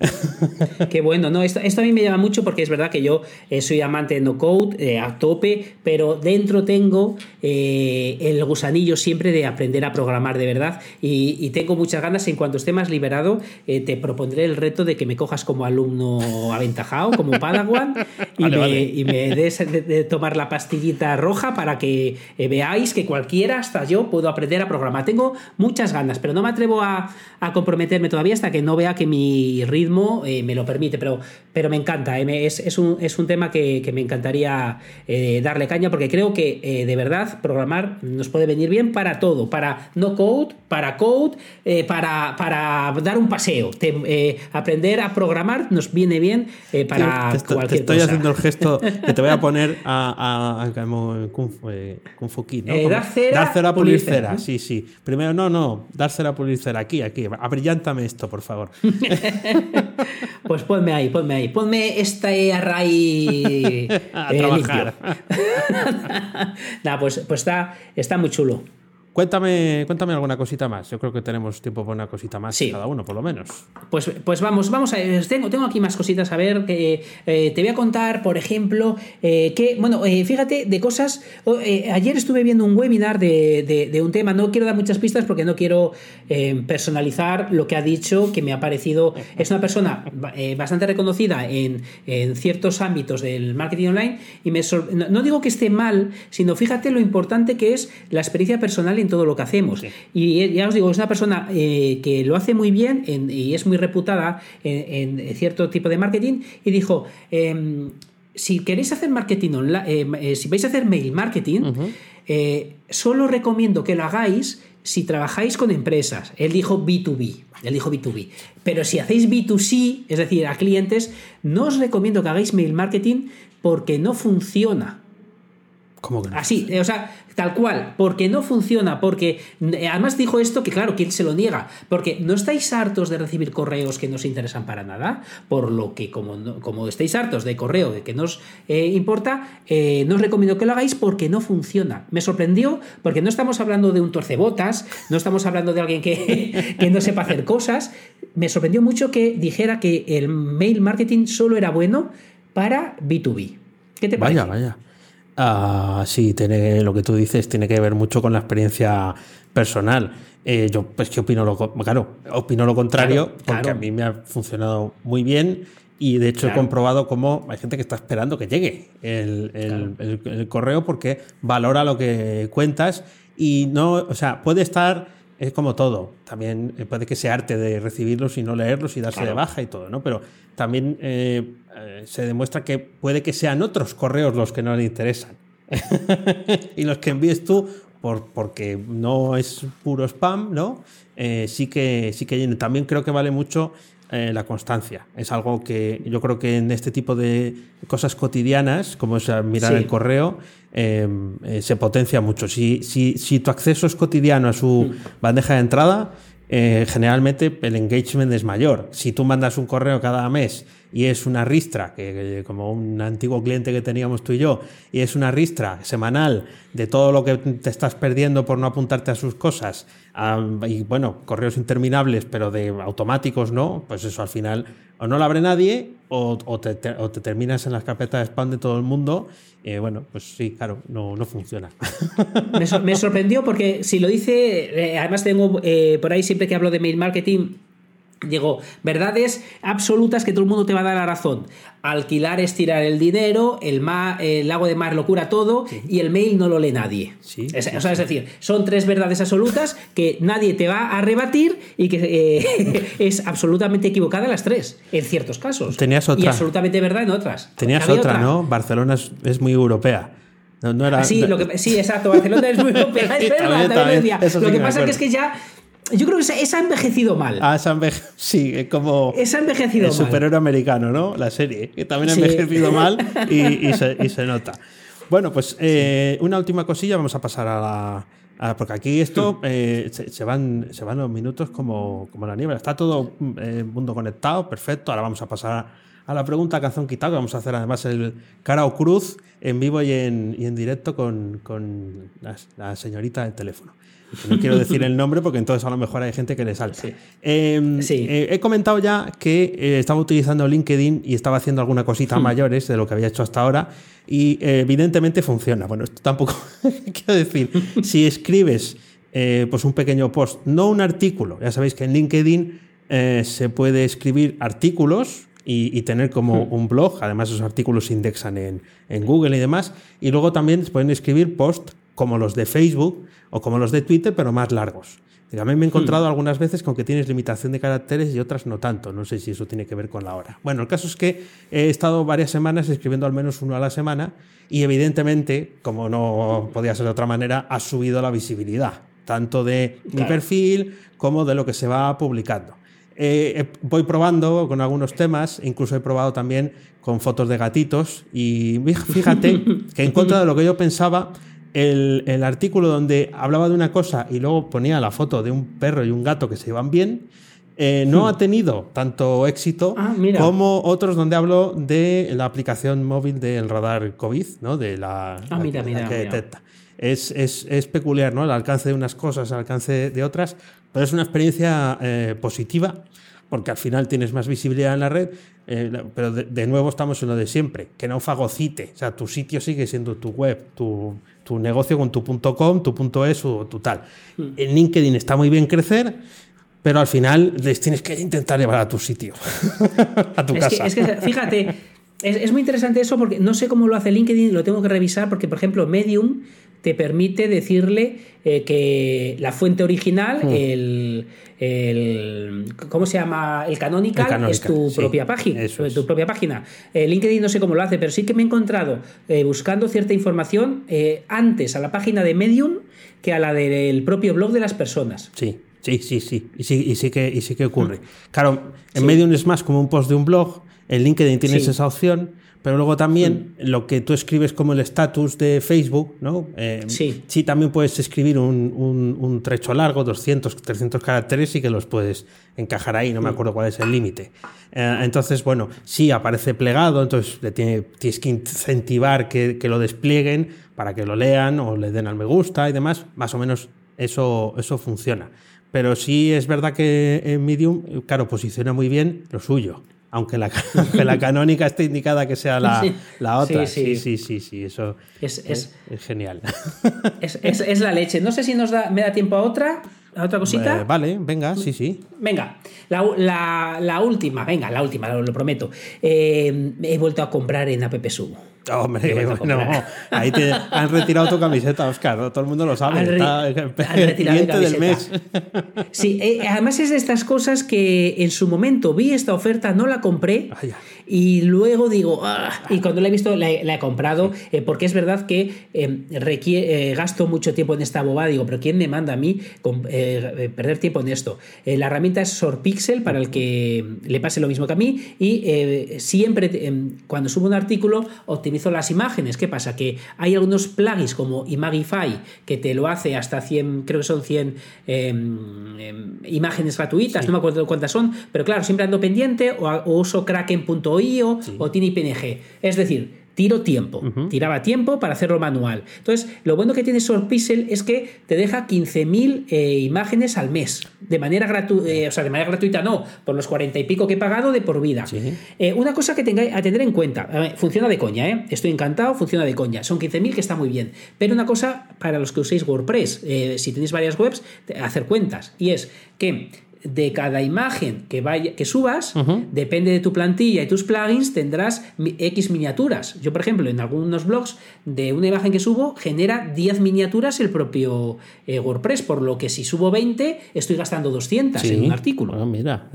Qué bueno, no, esto, esto a mí me llama mucho porque es verdad que yo eh, soy amante de no code eh, a tope, pero dentro tengo eh, el gusanillo siempre de aprender a programar de verdad y, y tengo muchas ganas. En cuanto esté más liberado, eh, te propondré el reto de que me cojas como alumno aventajado, como Padawan, y, Vale, me, vale. y me des de, de tomar la pastillita roja para que eh, veáis que cualquiera, hasta yo, puedo aprender a programar. Tengo muchas ganas, pero no me atrevo a, a comprometerme todavía hasta que no vea que mi ritmo eh, me lo permite. Pero, pero me encanta, eh, me- es, es un, es un tema que, que me encantaría eh, darle caña porque creo que de verdad programar nos puede venir bien para todo, para no code, para code, para, para dar un paseo. Te- aprender a programar nos viene bien para te, cualquier estoy cosa. haciendo el gesto que te voy a poner a, a, a- Kung, Kung Fu Kid, ¿no? Como- dar cera, dar cera, pulir pulir cera, cera. ¿no? Sí, sí. Primero, no, no. Dar cera, pulir cera. Aquí, aquí. Abrillántame esto, por favor. Pues ponme ahí, ponme ahí. Ponme este array A eh, trabajar. Nah, pues, pues está, está muy chulo. Cuéntame, cuéntame alguna cosita más. Yo creo que tenemos tiempo para una cosita más Sí. cada uno, por lo menos. Pues, pues vamos, vamos a tengo, tengo aquí más cositas a ver. Que, eh, te voy a contar, por ejemplo, eh, que, bueno, eh, fíjate, de cosas. oh, eh, ayer estuve viendo un webinar de, de- de un tema. No quiero dar muchas pistas porque no quiero eh, personalizar lo que ha dicho, que me ha parecido. Es una persona eh, bastante reconocida en, en ciertos ámbitos del marketing online. Y me no, no digo que esté mal, sino fíjate lo importante que es la experiencia personal en todo lo que hacemos. Y eh, ya os digo, es una persona eh, que lo hace muy bien en- y es muy reputada en, en cierto tipo de marketing. Y dijo. em, si queréis hacer marketing online, si vais a hacer mail marketing, eh, solo recomiendo que lo hagáis si trabajáis con empresas. Él dijo B2B. Él dijo B2B. Pero si hacéis B2C, es decir, a clientes, no os recomiendo que hagáis mail marketing porque no funciona. ¿Cómo que no? Así, o sea, tal cual, porque no funciona, porque eh, además dijo esto que claro, ¿quién se lo niega? Porque no estáis hartos de recibir correos que no os interesan para nada, por lo que como, no- como estáis hartos de correo de que no os eh, importa, eh, no os recomiendo que lo hagáis porque no funciona. Me sorprendió porque no estamos hablando de un torcebotas, no estamos hablando de alguien que, que no sepa hacer cosas. Me sorprendió mucho que dijera que el mail marketing solo era bueno para B2B. ¿Qué te parece? Vaya, vaya. Ah, sí, tiene, lo que tú dices tiene que ver mucho con la experiencia personal. Eh, yo, pues, que opino lo, claro, opino lo contrario, Claro, porque claro. a mí me ha funcionado muy bien y de hecho he comprobado cómo hay gente que está esperando que llegue el, el- el- el correo porque valora lo que cuentas y no, o sea, puede estar, es como todo, también eh, puede que sea arte de recibirlos y no leerlos y darse de baja y todo, ¿no? Pero también eh, eh, se demuestra que puede que sean otros correos los que no le interesan. y los que envíes tú, por, porque no es puro spam, ¿no? Eh, sí que sí que. También creo que vale mucho eh, la constancia. Es algo que yo creo que en este tipo de cosas cotidianas, como es mirar Sí. el correo, eh, eh, se potencia mucho. Si, si, si tu acceso es cotidiano a su bandeja de entrada, generalmente el engagement es mayor. Si tú mandas un correo cada mes y es una ristra, que, como un antiguo cliente que teníamos tú y yo, y es una ristra semanal de todo lo que te estás perdiendo por no apuntarte a sus cosas, y bueno, correos interminables, pero de automáticos no, pues eso al final o no lo abre nadie o, te, terminas en las carpetas de spam de todo el mundo. Eh, bueno, pues sí, claro, no, no funciona. Me, sorprendió porque si lo dice, eh, además tengo eh, por ahí siempre que hablo de mail marketing, Digo, verdades absolutas que todo el mundo te va a dar la razón. Alquilar es tirar el dinero, el, el lago de mar lo cura todo y el mail no lo lee nadie. es, o sea, es decir, son tres verdades absolutas que nadie te va a rebatir y que eh, es absolutamente equivocada las tres, en ciertos casos. Tenías otra. Y absolutamente verdad en otras. Tenías otra, ¿no? Barcelona es, muy europea. No, era, sí, lo que, sí, exacto. Barcelona es muy europea. Es verdad, Lo que pasa es que ya yo creo que se ha envejecido mal. Ah, esa sí, como. Es envejecido el superhéroe americano, ¿no? La serie, que también ha envejecido mal y, se, nota. Bueno, pues eh, una última cosilla, vamos a pasar a la. porque aquí esto eh, se, van, se van los minutos como, como la niebla. Está todo el eh, mundo conectado, perfecto. Ahora vamos a pasar a la pregunta Cazón Quitado, que vamos a hacer además el cara o cruz en vivo y en, y en directo con, con la señorita del teléfono. No quiero decir el nombre porque entonces a lo mejor hay gente que le salte. Em, eh, he comentado ya que eh, estaba utilizando LinkedIn y estaba haciendo alguna cosita hmm. mayores de lo que había hecho hasta ahora y eh, evidentemente funciona. Bueno, esto tampoco quiero decir. Si escribes pues un pequeño post, no un artículo, ya sabéis que en LinkedIn se puede escribir artículos y, tener como hmm. un blog. Además, esos artículos se indexan en, en, Google y demás. Y luego también se pueden escribir posts como los de Facebook o como los de Twitter, pero más largos. A mí me he encontrado hmm. algunas veces con que tienes limitación de caracteres y otras no tanto. No sé si eso tiene que ver con la hora. Bueno, el caso es que he estado varias semanas escribiendo al menos uno a la semana y evidentemente, como no podía ser de otra manera, ha subido la visibilidad, tanto de mi perfil como de lo que se va publicando. Eh, voy probando con algunos temas, incluso he probado también con fotos de gatitos y fíjate que en contra de lo que yo pensaba, el, artículo donde hablaba de una cosa y luego ponía la foto de un perro y un gato que se llevan bien, eh, no hmm. ha tenido tanto éxito ah, como otros donde hablo de la aplicación móvil del radar COVID, ¿no? de la, ah, que detecta. Es, es, peculiar, ¿no? El alcance de unas cosas, el alcance de otras, pero es una experiencia eh, positiva porque al final tienes más visibilidad en la red, eh, pero de, nuevo estamos en lo de siempre, que no fagocite, o sea, tu sitio sigue siendo tu web, tu, tu negocio con tu .com, tu .es o tu tal. Hmm. En LinkedIn está muy bien crecer, pero al final les tienes que intentar llevar a tu sitio, a tu casa. es que, fíjate, es, muy interesante eso porque no sé cómo lo hace LinkedIn, lo tengo que revisar porque, por ejemplo, Medium te permite decirle eh, que la fuente original, hmm. el, ¿cómo se llama? El canonical, es tu propia página. Tu propia página. Eh, LinkedIn no sé cómo lo hace, pero sí que me he encontrado eh, buscando cierta información antes a la página de Medium que a la del propio blog de las personas. Sí. Sí, sí, sí. Y sí, y sí, que, y sí que ocurre. Hmm. Claro, en Medium es más como un post de un blog. En LinkedIn tienes esa opción pero luego también mm. lo que tú escribes como el estatus de Facebook, ¿no? Eh, sí. sí. también puedes escribir un, un, trecho largo, 200, 300 caracteres y que los puedes encajar ahí, no me mm. acuerdo cuál es el límite. Eh, entonces, bueno, sí aparece plegado, entonces le tiene, tienes que incentivar que, que, lo desplieguen para que lo lean o le den al me gusta y demás, más o menos eso, eso funciona. Pero sí es verdad que en Medium, claro, posiciona muy bien lo suyo aunque la, la canónica esté indicada que sea la, la otra. Sí sí. sí, sí, eso es, es, genial. Es, la leche. No sé si nos da, me da tiempo a otra, a otra cosita. Eh, vale, venga, sí, sí. Venga, la, última, venga, la última, lo, prometo. Eh, he vuelto a comprar en App Hombre, no, ahí te han retirado tu camiseta, Oscar, todo el mundo lo sabe. del mes. Sí, eh, además es de estas cosas que en su momento vi esta oferta, no la compré. Ah, y luego digo, ah", y cuando la he visto la he, comprado, eh, porque es verdad que eh, requiere, gasto mucho tiempo en esta bobada, digo, pero ¿quién me manda a mí perder tiempo en esto? la herramienta es SourPixel para el que le pase lo mismo que a mí y siempre cuando subo un artículo optimizo las imágenes. ¿Qué pasa? Que hay algunos plugins como Imagify que te lo hace hasta 100, creo que son 100 em, imágenes gratuitas, no me acuerdo cuántas son, pero claro, siempre ando pendiente o, uso kraken.io o TinyPNG. Es decir, tiro tiempo. Tiraba tiempo para hacerlo manual. Entonces, lo bueno que tiene SourPixel es que te deja 15.000 eh, imágenes al mes. De manera gratuita, eh, o sea, de manera gratuita no, por los 40 y pico que he pagado de por vida. Eh, una cosa que tengáis a tener en cuenta, funciona de coña, ¿eh? Estoy encantado, funciona de coña. Son 15.000 que está muy bien. Pero una cosa para los que uséis WordPress, si tenéis varias webs, hacer cuentas. Y es que de cada imagen que, vaya, que subas, depende de tu plantilla y tus plugins, tendrás X miniaturas. Yo, por ejemplo, en algunos blogs, de una imagen que subo, genera 10 miniaturas el propio eh, WordPress, por lo que si subo 20, estoy gastando 200 en un artículo. Ah, mira,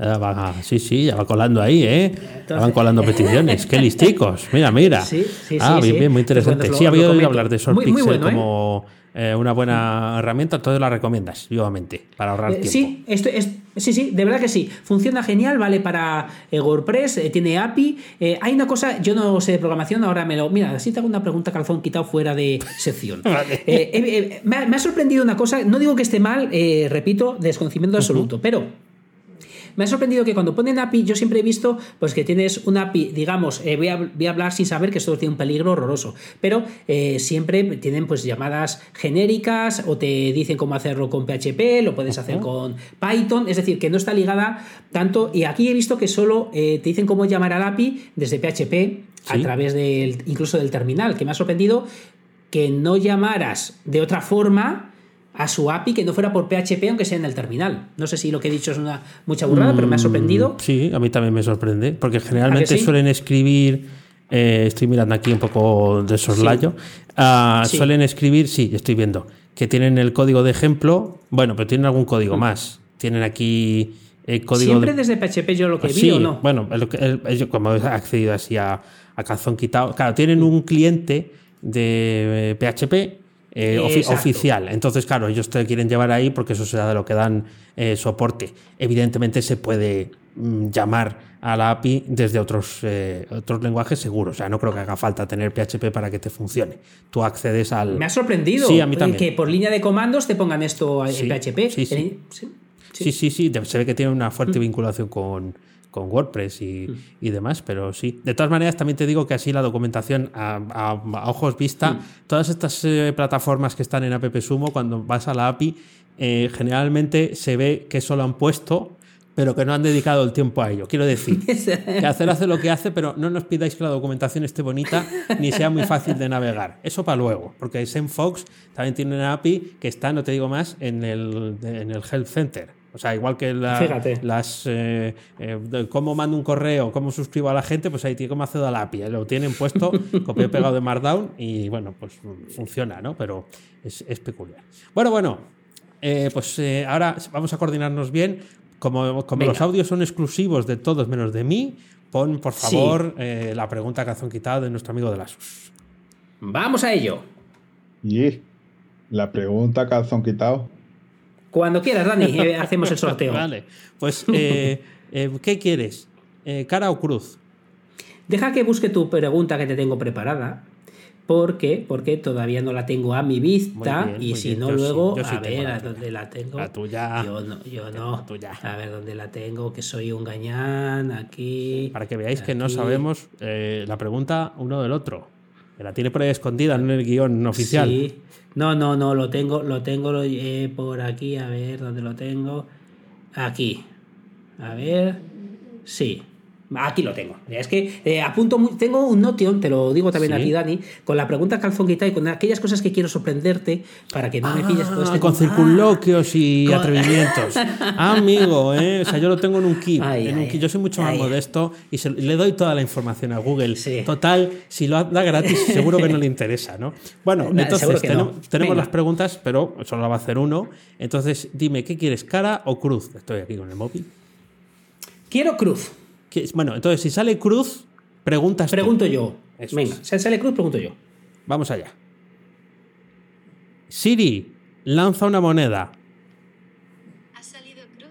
sí, sí, ya va colando ahí, ¿eh? ya van colando peticiones. ¡Qué listicos! Mira, mira. Sí, sí, ah, bien, bien, muy interesante. sí, había oído hablar de SourcePixel ¿eh? como... Eh, una buena herramienta, entonces la recomiendas vivamente para ahorrar tiempo. Sí, esto es, sí, sí, de verdad que sí. Funciona genial, vale para WordPress, tiene API. hay una cosa, yo no sé de programación, ahora me lo. Mira, así te hago una pregunta calzón quitado fuera de sección. me, ha, sorprendido una cosa, no digo que esté mal, repito, desconocimiento absoluto, pero me ha sorprendido que cuando ponen API, yo siempre he visto pues que tienes un API, digamos, eh, voy, a, hablar sin saber que esto tiene un peligro horroroso, pero eh, siempre tienen pues llamadas genéricas o te dicen cómo hacerlo con PHP, lo puedes hacer con Python, es decir, que no está ligada tanto, y aquí he visto que solo eh, te dicen cómo llamar al API desde PHP a través del, incluso del terminal, que me ha sorprendido que no llamaras de otra forma a su API que no fuera por PHP, aunque sea en el terminal. No sé si lo que he dicho es una mucha burrada, pero me ha sorprendido. Mm, sí, a mí también me sorprende, porque generalmente suelen escribir. Eh, estoy mirando aquí un poco de soslayo. Ah, suelen escribir, sí, estoy viendo, que tienen el código de ejemplo. Bueno, pero tienen algún código mm. más. Tienen aquí el código. Siempre desde PHP yo lo que vi, ¿o no? Bueno, como he accedido así a, a calzón quitado. Claro, tienen un cliente de PHP eh, oficial. Entonces, claro, ellos te quieren llevar ahí porque eso será de lo que dan eh, soporte. Evidentemente se puede mm, llamar a la API desde otros, eh, otros lenguajes seguros. O sea, no creo que haga falta tener PHP para que te funcione. Tú accedes al... Me ha sorprendido sí, a mí también. que por línea de comandos te pongan esto en PHP. Sí sí. sí, sí, sí. Se ve que tiene una fuerte mm. vinculación con, con WordPress y, mm. y, demás, pero sí. De todas maneras, también te digo que así la documentación a, ojos vista, mm. todas estas eh, plataformas que están en App Sumo, cuando vas a la API, eh, generalmente se ve que solo han puesto pero que no han dedicado el tiempo a ello. Quiero decir, que hacer hace lo que hace, pero no nos pidáis que la documentación esté bonita ni sea muy fácil de navegar. Eso para luego, porque SendFox también tiene una API que está, no te digo más, en el, en el Health Center. O sea, igual que las eh, eh, cómo mando un correo, cómo suscribo a la gente, pues ahí tiene cómo accedo a la API. Lo tienen puesto, copiado y pegado de Markdown y bueno, pues funciona, ¿no? Pero es, peculiar. Bueno, bueno, eh, pues ahora vamos a coordinarnos bien. Como, como los audios son exclusivos de todos menos de mí, pon por favor la pregunta que han quitado de nuestro amigo de Lasus. Vamos a ello. Y la pregunta calzón quitado cuando quieras, Dani, eh, hacemos el sorteo. vale, pues, eh, eh, ¿qué quieres? ¿Cara o cruz? Deja que busque tu pregunta que te tengo preparada. Porque, porque todavía no la tengo a mi vista y si no luego a ver a dónde la tengo. La tuya. Yo no, yo no. A ver dónde la tengo, que soy un gañán aquí. Para que veáis que no sabemos la pregunta uno del otro. Que la tiene por ahí escondida en el guion oficial. Sí. No, no, no, lo tengo, lo tengo lo, por aquí, a ver dónde lo tengo. Aquí. A ver. Sí. Aquí lo tengo. Es que eh, apunto, tengo un notion, te lo digo también aquí, Dani, con la pregunta calzonquita y con aquellas cosas que quiero sorprenderte para que no me pilles todo este. Con circunloquios y atrevimientos. amigo, ¿eh? O sea, yo lo tengo en un keep. Yo soy mucho más modesto y le doy toda la información a Google. Total, si lo da gratis, seguro que no le interesa, ¿no? Bueno, entonces tenemos, las preguntas, pero solo la va a hacer uno. Entonces, dime, ¿qué quieres, cara o cruz? Estoy aquí con el móvil. Quiero cruz. Bueno, entonces si sale cruz, Preguntas. tú. Pregunto yo. Eso Venga, es. si sale cruz, pregunto yo. Vamos allá. Siri, lanza una moneda. Ha salido cruz.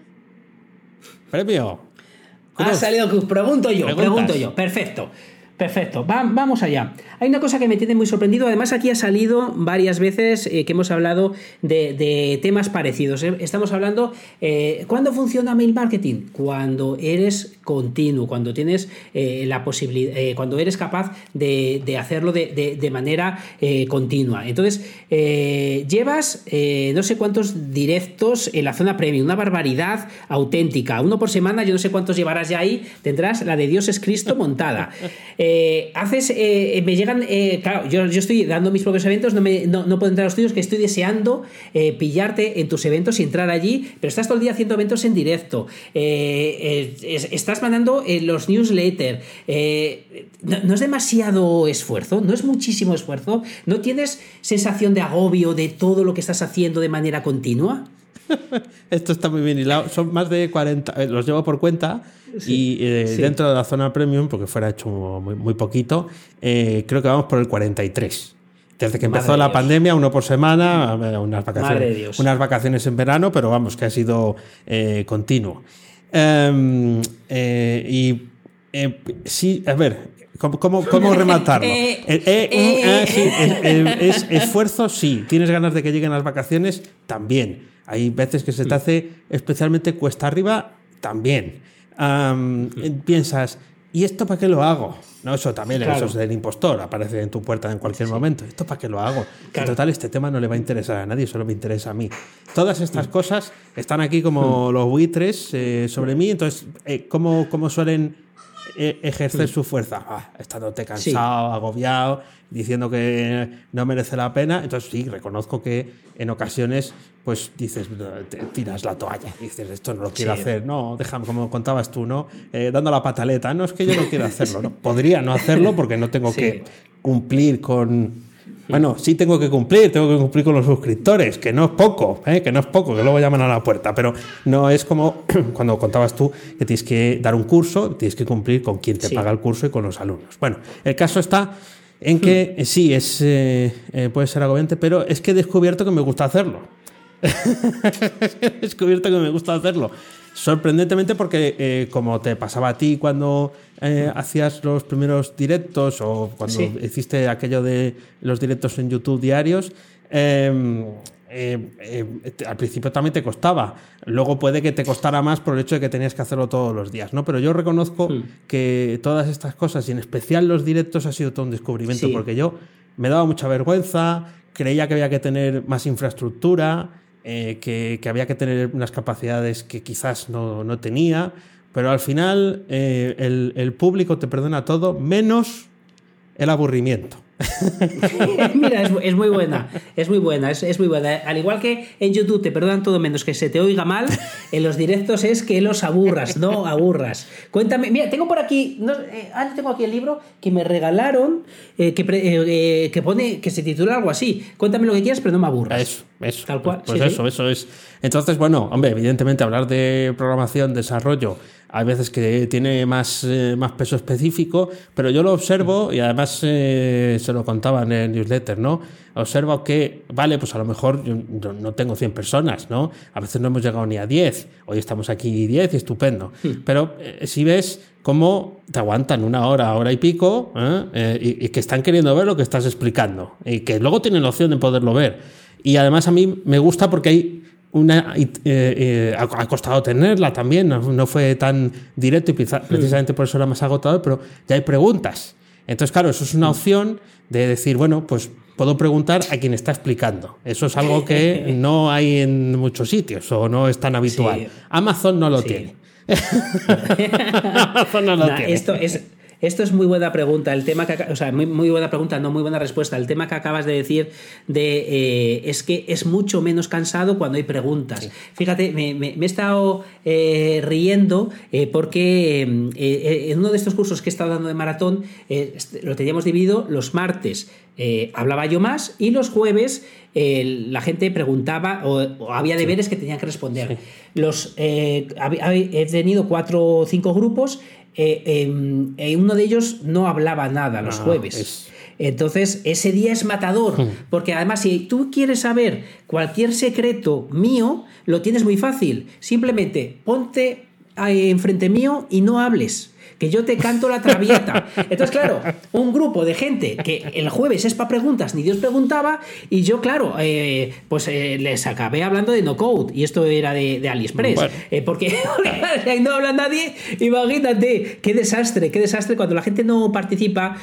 Premio. Ha salido cruz. Pregunto yo, Preguntas. pregunto yo. Perfecto. Perfecto, Va- vamos allá. Hay una cosa que me tiene muy sorprendido. Además, aquí ha salido varias veces eh, que hemos hablado de, de temas parecidos. Eh, Estamos hablando, eh, ¿cuándo funciona mail marketing? Cuando eres continuo, cuando tienes eh, la posibilidad, eh, cuando eres capaz de, de hacerlo de, de- de manera eh, continua. Entonces, llevas no sé cuántos directos en la zona premium, una barbaridad auténtica. Uno por semana, yo no sé cuántos llevarás ya ahí. Tendrás la de Dios es Cristo montada. Haces, me llegan, claro, yo, yo estoy dando mis propios eventos, no, me, no, no puedo entrar a los tuyos, que estoy deseando pillarte en tus eventos y entrar allí, pero estás todo el día haciendo eventos en directo, eh, eh, es- estás mandando eh, los newsletters, eh, no, no es demasiado esfuerzo, no es muchísimo esfuerzo, no tienes sensación de agobio de todo lo que estás haciendo de manera continua. Esto está muy bien hilado. Son más de 40, eh, los llevo por cuenta y eh, sí. dentro de la zona premium, porque fuera hecho muy, muy poquito, creo que vamos por el 43. Desde que empezó la Dios. pandemia, uno por semana, unas vacaciones, unas vacaciones en verano, pero vamos, que ha sido eh, continuo. Em, eh, y eh, sí, a ver, ¿cómo, cómo, cómo rematarlo? Eh, Eh, eh, eh, mm, ah, sí, es, eh, es esfuerzo, sí. ¿Tienes ganas de que lleguen las vacaciones? También. Hay veces que se te hace especialmente cuesta arriba, también. Am, piensas, ¿y esto para qué lo hago? No, eso también, Claro. eso es del impostor, aparece en tu puerta en cualquier momento. ¿Esto para qué lo hago? En Claro. total, este tema no le va a interesar a nadie, solo me interesa a mí. Todas estas cosas están aquí como los buitres eh, sobre mí, entonces, eh, ¿cómo, cómo suelen eh, ejercer su fuerza? Ah, estándote cansado, agobiado, diciendo que no merece la pena. Entonces, sí, reconozco que en ocasiones, pues dices, te tiras la toalla, dices, esto no lo quiero Sí. hacer, no, déjame, como contabas tú, ¿no? Eh, dando la pataleta, no es que yo no quiero hacerlo, ¿no? Podría no hacerlo porque no tengo que cumplir con. Bueno, sí tengo que cumplir, tengo que cumplir con los suscriptores, que no es poco, ¿eh? que no es poco, que luego llaman a la puerta, pero no es como cuando contabas tú que tienes que dar un curso, tienes que cumplir con quien te Sí. paga el curso y con los alumnos. Bueno, el caso está en que eh, sí, es, eh, eh, puede ser agobiante, pero es que he descubierto que me gusta hacerlo. he descubierto que me gusta hacerlo. Sorprendentemente porque eh, como te pasaba a ti cuando eh, hacías los primeros directos o cuando Sí. hiciste aquello de los directos en YouTube diarios, eh, eh, eh, te- al principio también te costaba. Luego puede que te costara más por el hecho de que tenías que hacerlo todos los días, ¿no? Pero yo reconozco que todas estas cosas, y en especial los directos, ha sido todo un descubrimiento, Sí. porque yo me daba mucha vergüenza, creía que había que tener más infraestructura, eh, que, había que tener unas capacidades que quizás no, no tenía, pero al final eh, el, el público te perdona todo, menos el aburrimiento. Mira, es, es muy buena, es muy buena, es, es muy buena. Al igual que en YouTube te perdonan todo menos que se te oiga mal, en los directos es que los aburras, no aburras. Cuéntame, mira, tengo por aquí, no, eh, ah, tengo aquí el libro que me regalaron, eh, que, eh, eh, que pone, que se titula algo así. Cuéntame lo que quieras, pero no me aburras. Eso, eso. Tal cual, Pues sí, eso, sí. eso es. Entonces, bueno, hombre, evidentemente hablar de programación, desarrollo, hay veces que tiene más, eh, más peso específico, pero yo lo observo y además eh, se lo contaba en el newsletter, ¿no? Observo que, vale, pues a lo mejor yo no- tengo 100 personas, ¿no? A veces no hemos llegado ni a 10. Hoy estamos aquí 10 y estupendo. Pero eh, si ves cómo te aguantan una hora, hora y pico, y, y que están queriendo ver lo que estás explicando y que luego tienen la opción de poderlo ver. Y además a mí me gusta porque hay una eh, eh, ha, costado tenerla también, no, no fue tan directo y pizza- precisamente por eso era más agotador, pero ya hay preguntas. Entonces, claro, eso es una opción de decir, bueno, pues puedo preguntar a quien está explicando. Eso es algo que no hay en muchos sitios o no es tan habitual. Sí. Amazon no lo Sí. tiene. Amazon no lo Nah, tiene. esto es esto es muy buena pregunta. El tema que, o sea, muy, muy buena pregunta, no muy buena respuesta. El tema que acabas de decir de eh, es que es mucho menos cansado cuando hay preguntas. Fíjate, me, me- me he estado eh, riendo eh, porque en uno de estos cursos que he estado dando de maratón lo teníamos dividido los martes. eh, hablaba yo más y los jueves eh, la gente preguntaba o, o había deberes que tenían que responder. Los, eh, hab- hab- he tenido cuatro o cinco grupos eh, em, eh, uno de ellos no hablaba nada los Ah, jueves. es- Entonces, ese día es matador, Hmm. porque además si tú quieres saber cualquier secreto mío, lo tienes muy fácil. Simplemente ponte enfrente mío y no hables. Que yo te canto la traviata. Entonces, claro, un grupo de gente que el jueves es para preguntas, ni Dios preguntaba, y yo, claro, eh, pues eh, les acabé hablando de no code, y esto era de, de AliExpress. Bueno. Eh, porque ahí no habla nadie, imagínate, qué desastre, qué desastre cuando la gente no participa.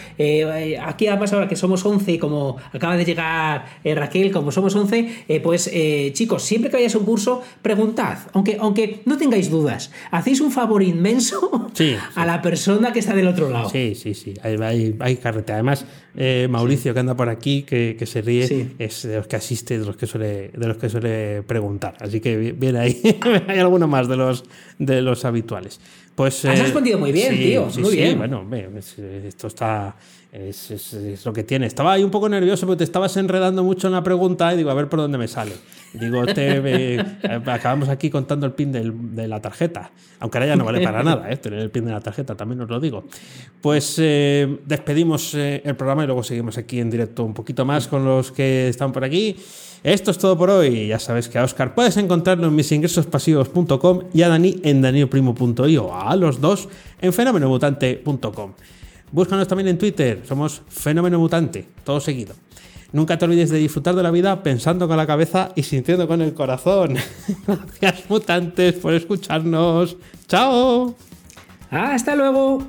aquí además ahora que somos 11, como acaba de llegar Raquel, como somos 11, eh, pues chicos, siempre que vayáis a un curso, preguntad, aunque, aunque no tengáis dudas, hacéis un favor inmenso Sí, a la persona que está del otro lado. Sí, sí, sí, hay, hay, hay carrete. Además, eh, Mauricio, que anda por aquí, que, que se ríe, Sí. es de los que asiste, de los que suele, de los que suele preguntar. Así que vi- viene ahí, hay alguno más de los, de los habituales. Pues, Has respondido muy bien, tío, muy sí, bien. bueno, es- esto está. Es, es- es lo que tiene. Estaba ahí un poco nervioso porque te estabas enredando mucho en la pregunta y digo, a ver por dónde me sale. Digo, te, eh, acabamos aquí contando el pin del- de la tarjeta. Aunque ahora ya no vale para nada, ¿eh? tener el pin de la tarjeta, también os lo digo. Pues eh, despedimos eh, el programa y luego seguimos aquí en directo un poquito más con los que están por aquí. Esto es todo por hoy. Ya sabes que a Oscar puedes encontrarlo en misingresospasivos.com y a Dani en danielprimo.io. A los dos en fenomenomutante.com. Búscanos también en Twitter, somos Fenómeno Mutante, todo seguido. Nunca te olvides de disfrutar de la vida pensando con la cabeza y sintiendo con el corazón. Gracias mutantes por escucharnos. ¡Chao! Hasta luego.